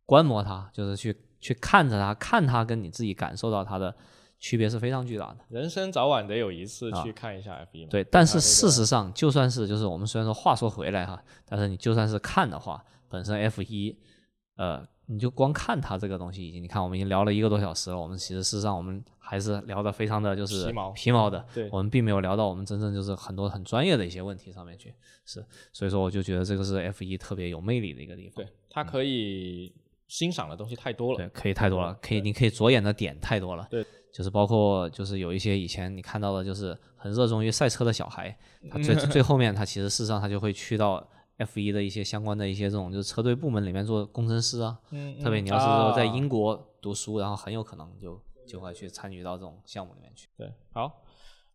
观摩它，就是去去看着它，看它跟你自己感受到它的区别是非常巨大的。人生早晚得有一次啊去看一下 F 一嘛。对，但是事实上，就算是就是我们虽然说话说回来哈，但是你就算是看的话，本身 F 一，呃，你就光看它这个东西，已经你看我们已经聊了一个多小时了，我们其实事实上我们还是聊的非常的就是皮毛皮毛的，对我们并没有聊到我们真正就是很多很专业的一些问题上面去，是，所以说我就觉得这个是 F 一特别有魅力的一个地方对，，它可以欣赏的东西太多了。对，可以太多了，可以你可以着眼的点太多了，对，就是包括就是有一些以前你看到的，就是很热衷于赛车的小孩，他嗯最 [laughs] 最后面他其实事实上他就会去到 F 一的一些相关的一些这种就是车队部门里面做工程师啊，嗯，特别嗯你要是说在啊英国读书，然后很有可能就就会去参与到这种项目里面去。对，好，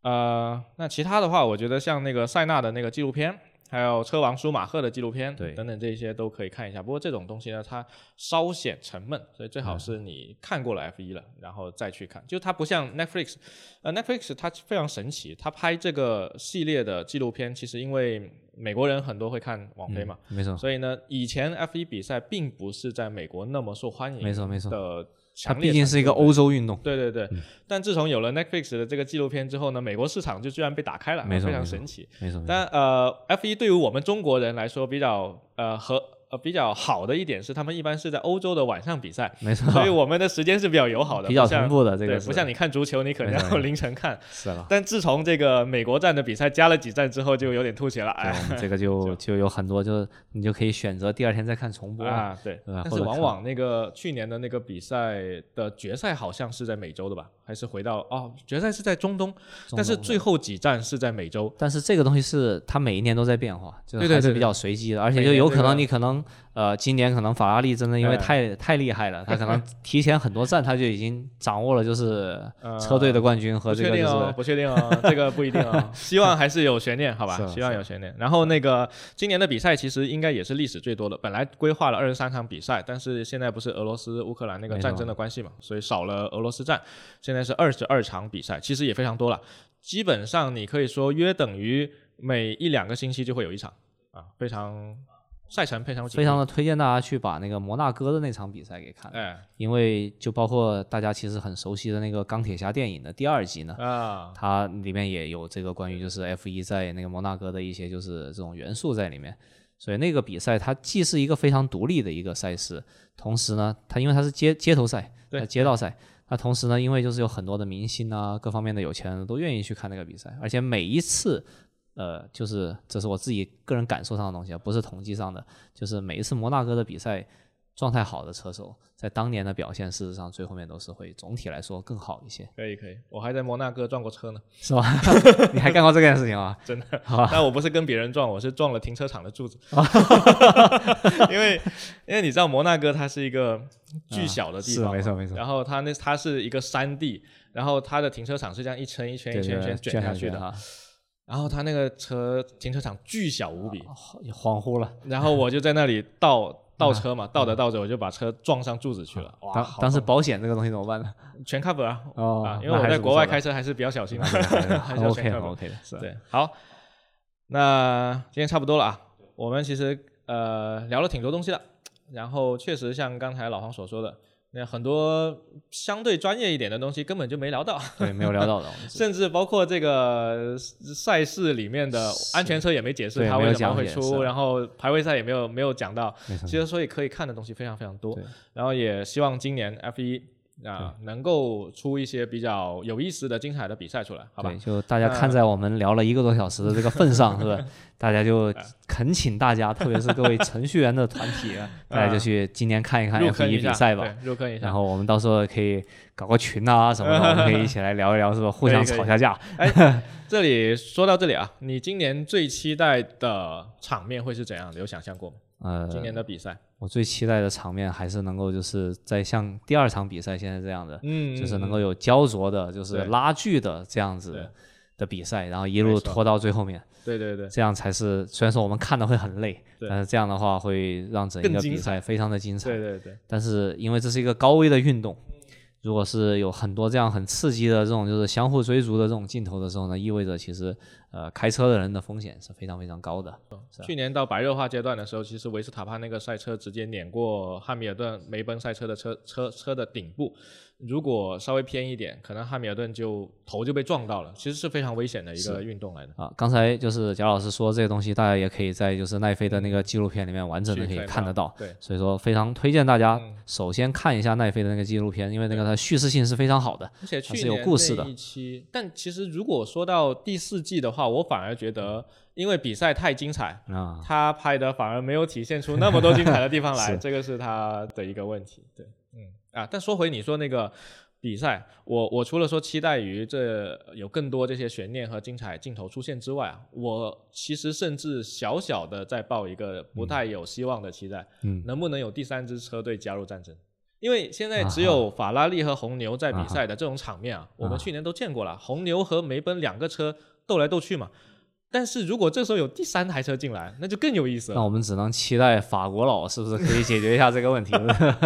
呃，那其他的话，我觉得像那个塞纳的那个纪录片，还有车王舒马赫的纪录片，对等等这些都可以看一下。不过这种东西呢，它稍显沉闷，所以最好是你看过了 F 一了，然后再去看。就它不像 Netflix，呃，Netflix 它非常神奇，它拍这个系列的纪录片，其实因为美国人很多会看网飞嘛，没错，所以呢，以前 F1 比赛并不是在美国那么受欢迎，没错没错的它强烈毕竟是一个欧洲运动，对对对，但自从有了 Netflix 的这个纪录片之后呢，美国市场就居然被打开了，非常神奇。但呃，F 一对于我们中国人来说比较呃和呃比较好的一点是，他们一般是在欧洲的晚上比赛，没错，所以我们的时间是比较友好的，比较同步的这个，不像你看足球，你可能要 [laughs] 凌晨看。是了。但自从这个美国站的比赛加了几站之后，就有点吐血了，对，哎这个 [laughs] 就就有很多，就你就可以选择第二天再看重播。啊，对。但是往往那个去年的那个比赛的决赛好像是在美洲的吧？还是回到哦，决赛是在中东，中但是最后几站是在美洲。但是这个东西是它每一年都在变化，就对对对是还是比较随机的，而且就有可能你可能呃，今年可能法拉利真的因为哎。太太厉害了，他可能 [laughs] 提前很多站他就已经掌握了就是呃车队的冠军和这个就确定哦，是不确定哦，这个不一定哦，[laughs] 希望还是有悬念，好吧希望有悬念。然后那个今年的比赛其实应该也是历史最多的，本来规划了二十三场比赛，但是现在不是俄罗斯乌克兰那个战争的关系嘛，所以少了俄罗斯站，现在是二十二场比赛，其实也非常多了，基本上你可以说约等于每一两个星期就会有一场啊，非常赛程非常非常的推荐大家去把那个摩纳哥的那场比赛给看，哎。因为就包括大家其实很熟悉的那个钢铁侠电影的第二集呢，啊。它里面也有这个关于就是 F 一在那个摩纳哥的一些就是这种元素在里面，所以那个比赛它既是一个非常独立的一个赛事，同时呢，它因为它是街街头赛，对。街道赛，那同时呢，因为就是有很多的明星啊，各方面的有钱人都愿意去看那个比赛，而且每一次。呃，就是这是我自己个人感受上的东西啊，不是统计上的。就是每一次摩纳哥的比赛，状态好的车手在当年的表现，事实上最后面都是会总体来说更好一些，可以可以，我还在摩纳哥撞过车呢，是吧？[laughs] 你还干过这件事情啊？[laughs] 真的。但我不是跟别人撞，我是撞了停车场的柱子。[laughs] 因为因为你知道摩纳哥它是一个巨小的地是方嘛，没错没错，然后它那它是一个山地，然后它的停车场是这样一圈一圈一圈一圈卷下去的，去哈，然后他那个车停车场巨小无比，恍惚了。然后我就在那里倒 [laughs] 倒车嘛，倒着倒着我就把车撞上柱子去了，哇，当当时保险这个东西怎么办呢？全 cover 啊，因为我在国外开车还是比较小心的，[laughs] 还是要 OK 的。OK 的，是对，好，那今天差不多了啊。我们其实呃聊了挺多东西的，然后确实像刚才老黄所说的，那很多相对专业一点的东西根本就没聊到，对，没有聊到的，[laughs] 甚至包括这个赛事里面的安全车也没解释它为什么会出，然后排位赛也没有没有讲到，其实所以可以看的东西非常非常多，然后也希望今年 F 一啊能够出一些比较有意思的、精彩的比赛出来，好吧对，？就大家看在我们聊了一个多小时的这个份上，[laughs] 是吧？[laughs] 大家就哎恳请大家，特别是各位程序员的团体 [laughs] 啊，大家就去今年看一看入 F 坑一比赛吧。入坑一下然。后我们到时候可以搞个群啊什么的，我们可以一起来聊一聊，是吧？互相吵下架。这里说到这里啊，你今年最期待的场面会是怎样的？有想象过吗？呃，今年的比赛，我最期待的场面还是能够就是在像第二场比赛现在这样的，嗯就是能够有焦灼的，就是拉锯的这样子的比赛，然后一路拖到最后面，对对对，这样才是虽然说我们看的会很累，对。但是这样的话会让整一个比赛非常的精彩。对对对，但是因为这是一个高危的运动，如果是有很多这样很刺激的这种就是相互追逐的这种镜头的时候呢，意味着其实呃开车的人的风险是非常非常高的。去年到白热化阶段的时候，其实维斯塔潘那个赛车直接碾过汉密尔顿梅奔赛车的车车车的顶部，如果稍微偏一点，可能汉密尔顿就头就被撞到了，其实是非常危险的一个运动来的。啊，刚才就是贾老师说这些东西，大家也可以在就是奈飞的那个纪录片里面完整的可以看得到。对，所以说非常推荐大家嗯首先看一下奈飞的那个纪录片，因为那个它叙事性是非常好的。而且有故事的一期，但其实如果说到第四季的话，我反而觉得，因为比赛太精彩，啊，他拍的反而没有体现出那么多精彩的地方来，[laughs] 这个是他的一个问题。对，嗯。啊，但说回你说那个比赛，我我除了说期待于这有更多这些悬念和精彩镜头出现之外啊，我其实甚至小小的在抱一个不太有希望的期待，嗯，能不能有第三支车队加入战争？因为现在只有法拉利和红牛在比赛的这种场面啊，我们去年都见过了，红牛和梅奔两个车斗来斗去嘛。但是如果这时候有第三台车进来，那就更有意思了。那我们只能期待法国佬是不是可以解决一下这个问题？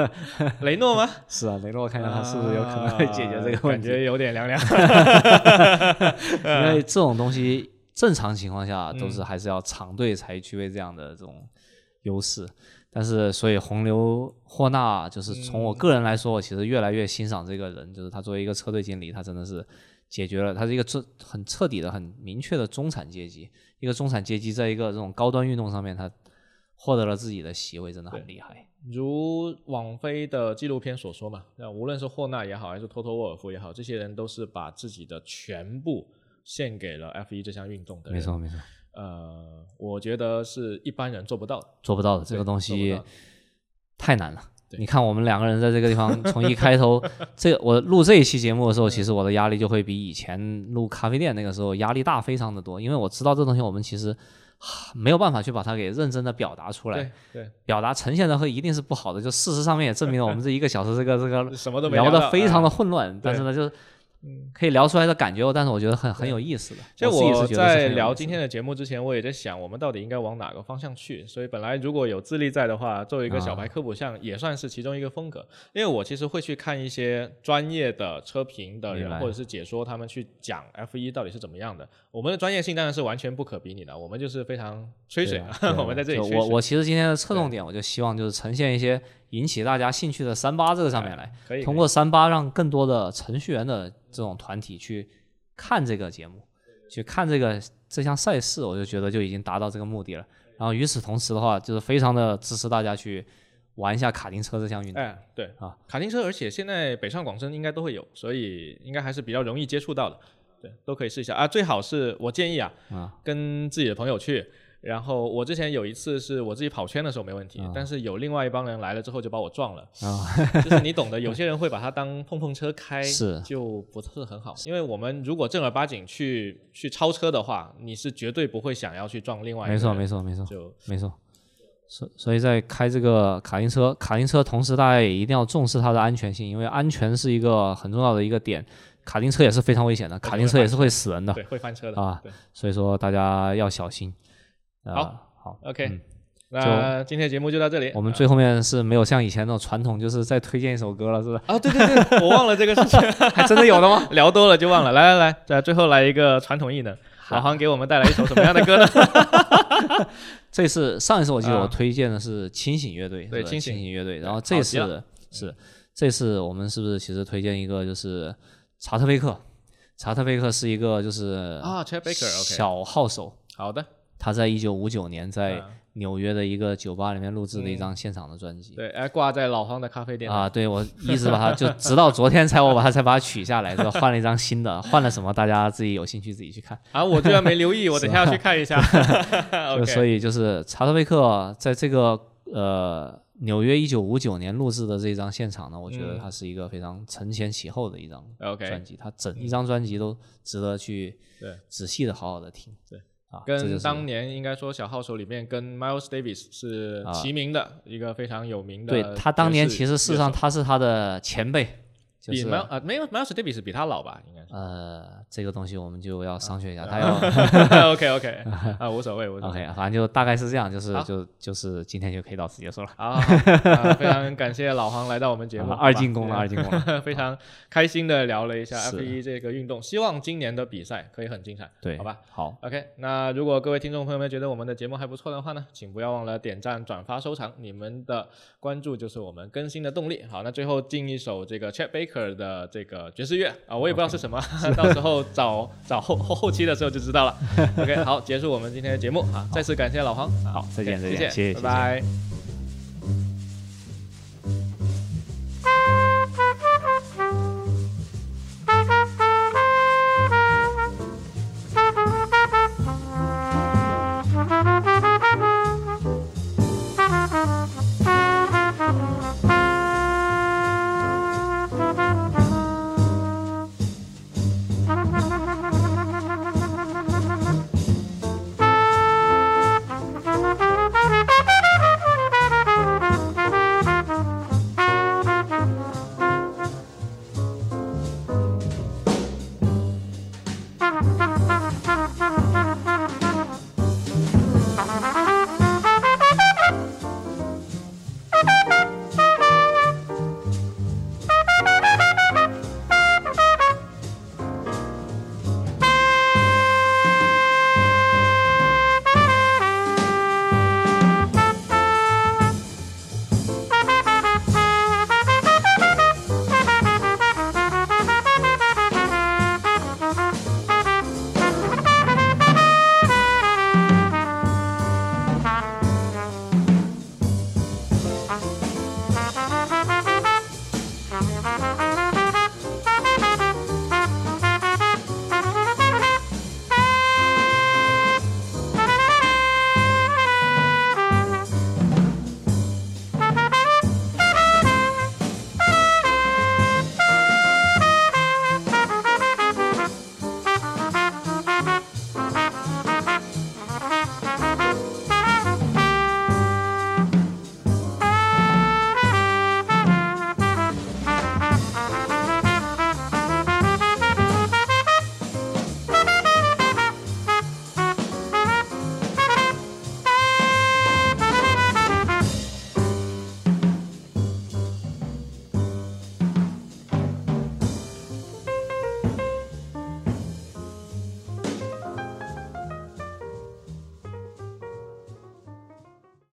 [laughs] 雷诺吗？[laughs] 是啊，雷诺看一下他是不是有可能会解决这个问题。啊感觉有点凉凉。[laughs] 因为这种东西正常情况下都是还是要长队才具备这样的这种优势。但是，所以红牛霍纳就是从我个人来说，我其实越来越欣赏这个人，就是他作为一个车队经理，他真的是解决了，他是一个彻很彻底的、很明确的中产阶级，一个中产阶级在一个这种高端运动上面，他获得了自己的席位，真的很厉害。如网飞的纪录片所说嘛，那无论是霍纳也好，还是托托沃尔夫也好，这些人都是把自己的全部献给了 F 一这项运动的。没错，没错。呃，我觉得是一般人做不到的，做不到的这个东西太难了。你看我们两个人在这个地方，从一开头，[laughs] 这我录这一期节目的时候，其实我的压力就会比以前录咖啡店那个时候压力大非常的多，因为我知道这东西我们其实没有办法去把它给认真的表达出来，对，表达呈现的会一定是不好的。就事实上面也证明了我们这一个小时这个这个什么都聊的非常的混乱，但是呢，就是。嗯，可以聊出来的感觉，但是我觉得很很有意思的。其实我在聊今天的节目之前，我也在想，我们到底应该往哪个方向去。所以本来如果有资历在的话，作为一个小白科普项，也算是其中一个风格。因为我其实会去看一些专业的车评的人，或者是解说他们去讲 F 一到底是怎么样的。我们的专业性当然是完全不可比拟的，我们就是非常吹水。[laughs] 我们在这里，我我其实今天的侧重点，我就希望就是呈现一些。引起大家兴趣的三八这个上面来，通过三八让更多的程序员的这种团体去看这个节目，去看这个这项赛事，我就觉得就已经达到这个目的了。然后与此同时的话，就是非常的支持大家去玩一下卡丁车这项运动。哎，对啊，卡丁车，而且现在北上广深应该都会有，所以应该还是比较容易接触到的。对，都可以试一下啊。最好是我建议啊啊，跟自己的朋友去。然后我之前有一次是我自己跑圈的时候没问题，但是有另外一帮人来了之后就把我撞了，就是你懂的，有些人会把它当碰碰车开，是就不是很好。因为我们如果正儿八经去去超车的话，你是绝对不会想要去撞另外一个。没错没错没错，就没错。所所以在开这个卡丁车，卡丁车同时大家也一定要重视它的安全性，因为安全是一个很重要的一个点。卡丁车也是非常危险的，卡丁车也是会死人的，对，会翻车的啊。所以说大家要小心。好好，OK，那今天节目就到这里。我们最后面是没有像以前那种传统，就是再推荐一首歌了，是吧？啊，对对对，我忘了这个事情，[laughs] 还真的有的吗？[laughs] 聊多了就忘了。来来来，在最后来一个传统艺能，老航给我们带来一首什么样的歌呢？[laughs] 这次上一次我记得我推荐的是清醒乐队，对清醒乐队。然后这次是这次我们是不是其实推荐一个就是查特贝克？查特贝克是一个就是啊，查特贝克小号手。好的。他在一九五九年在纽约的一个酒吧里面录制的一张现场的专辑，对，哎，挂在老方的咖啡店啊，对我一直把它就直到昨天才我把它才把它取下来，是吧？换了一张新的，换了什么？大家自己有兴趣自己去看啊，我居然没留意，我 [laughs] 等下要去看一下。[laughs] [laughs] 所以就是查特贝克在这个呃纽约一九五九年录制的这张现场呢，我觉得它是一个非常承前启后的一张专辑，它整一张专辑都值得去仔细的好好的听。对。跟当年应该说小号手里面跟 Miles Davis 是齐名的一个非常有名的。对他当年其实事实上他是他的前辈。比 Miles 啊没有 Miles Davis 比他老吧？应该是。呃，这个东西我们就要商榷一下。他要 [laughs] OK OK [laughs] 啊，无所谓，无所谓。OK，反正就大概是这样，就是就就是今天就可以到此结束了。啊，非常感谢老黄来到我们节目，[laughs] 二进攻了，二进攻了，非常开心的聊了一下 F1 这个运动，希望今年的比赛可以很精彩。对，好吧。好，OK。那如果各位听众朋友们觉得我们的节目还不错的话呢，请不要忘了点赞、转发、收藏，你们的关注就是我们更新的动力。好，那最后进一首这个 Chet Baker 的这。个爵士乐啊，我也不知道是什么，[laughs] 到时候找找后后后期的时候就知道了。[laughs] OK，好，结束我们今天的节目啊，再次感谢老黄，好，再见，再见，谢谢，拜拜。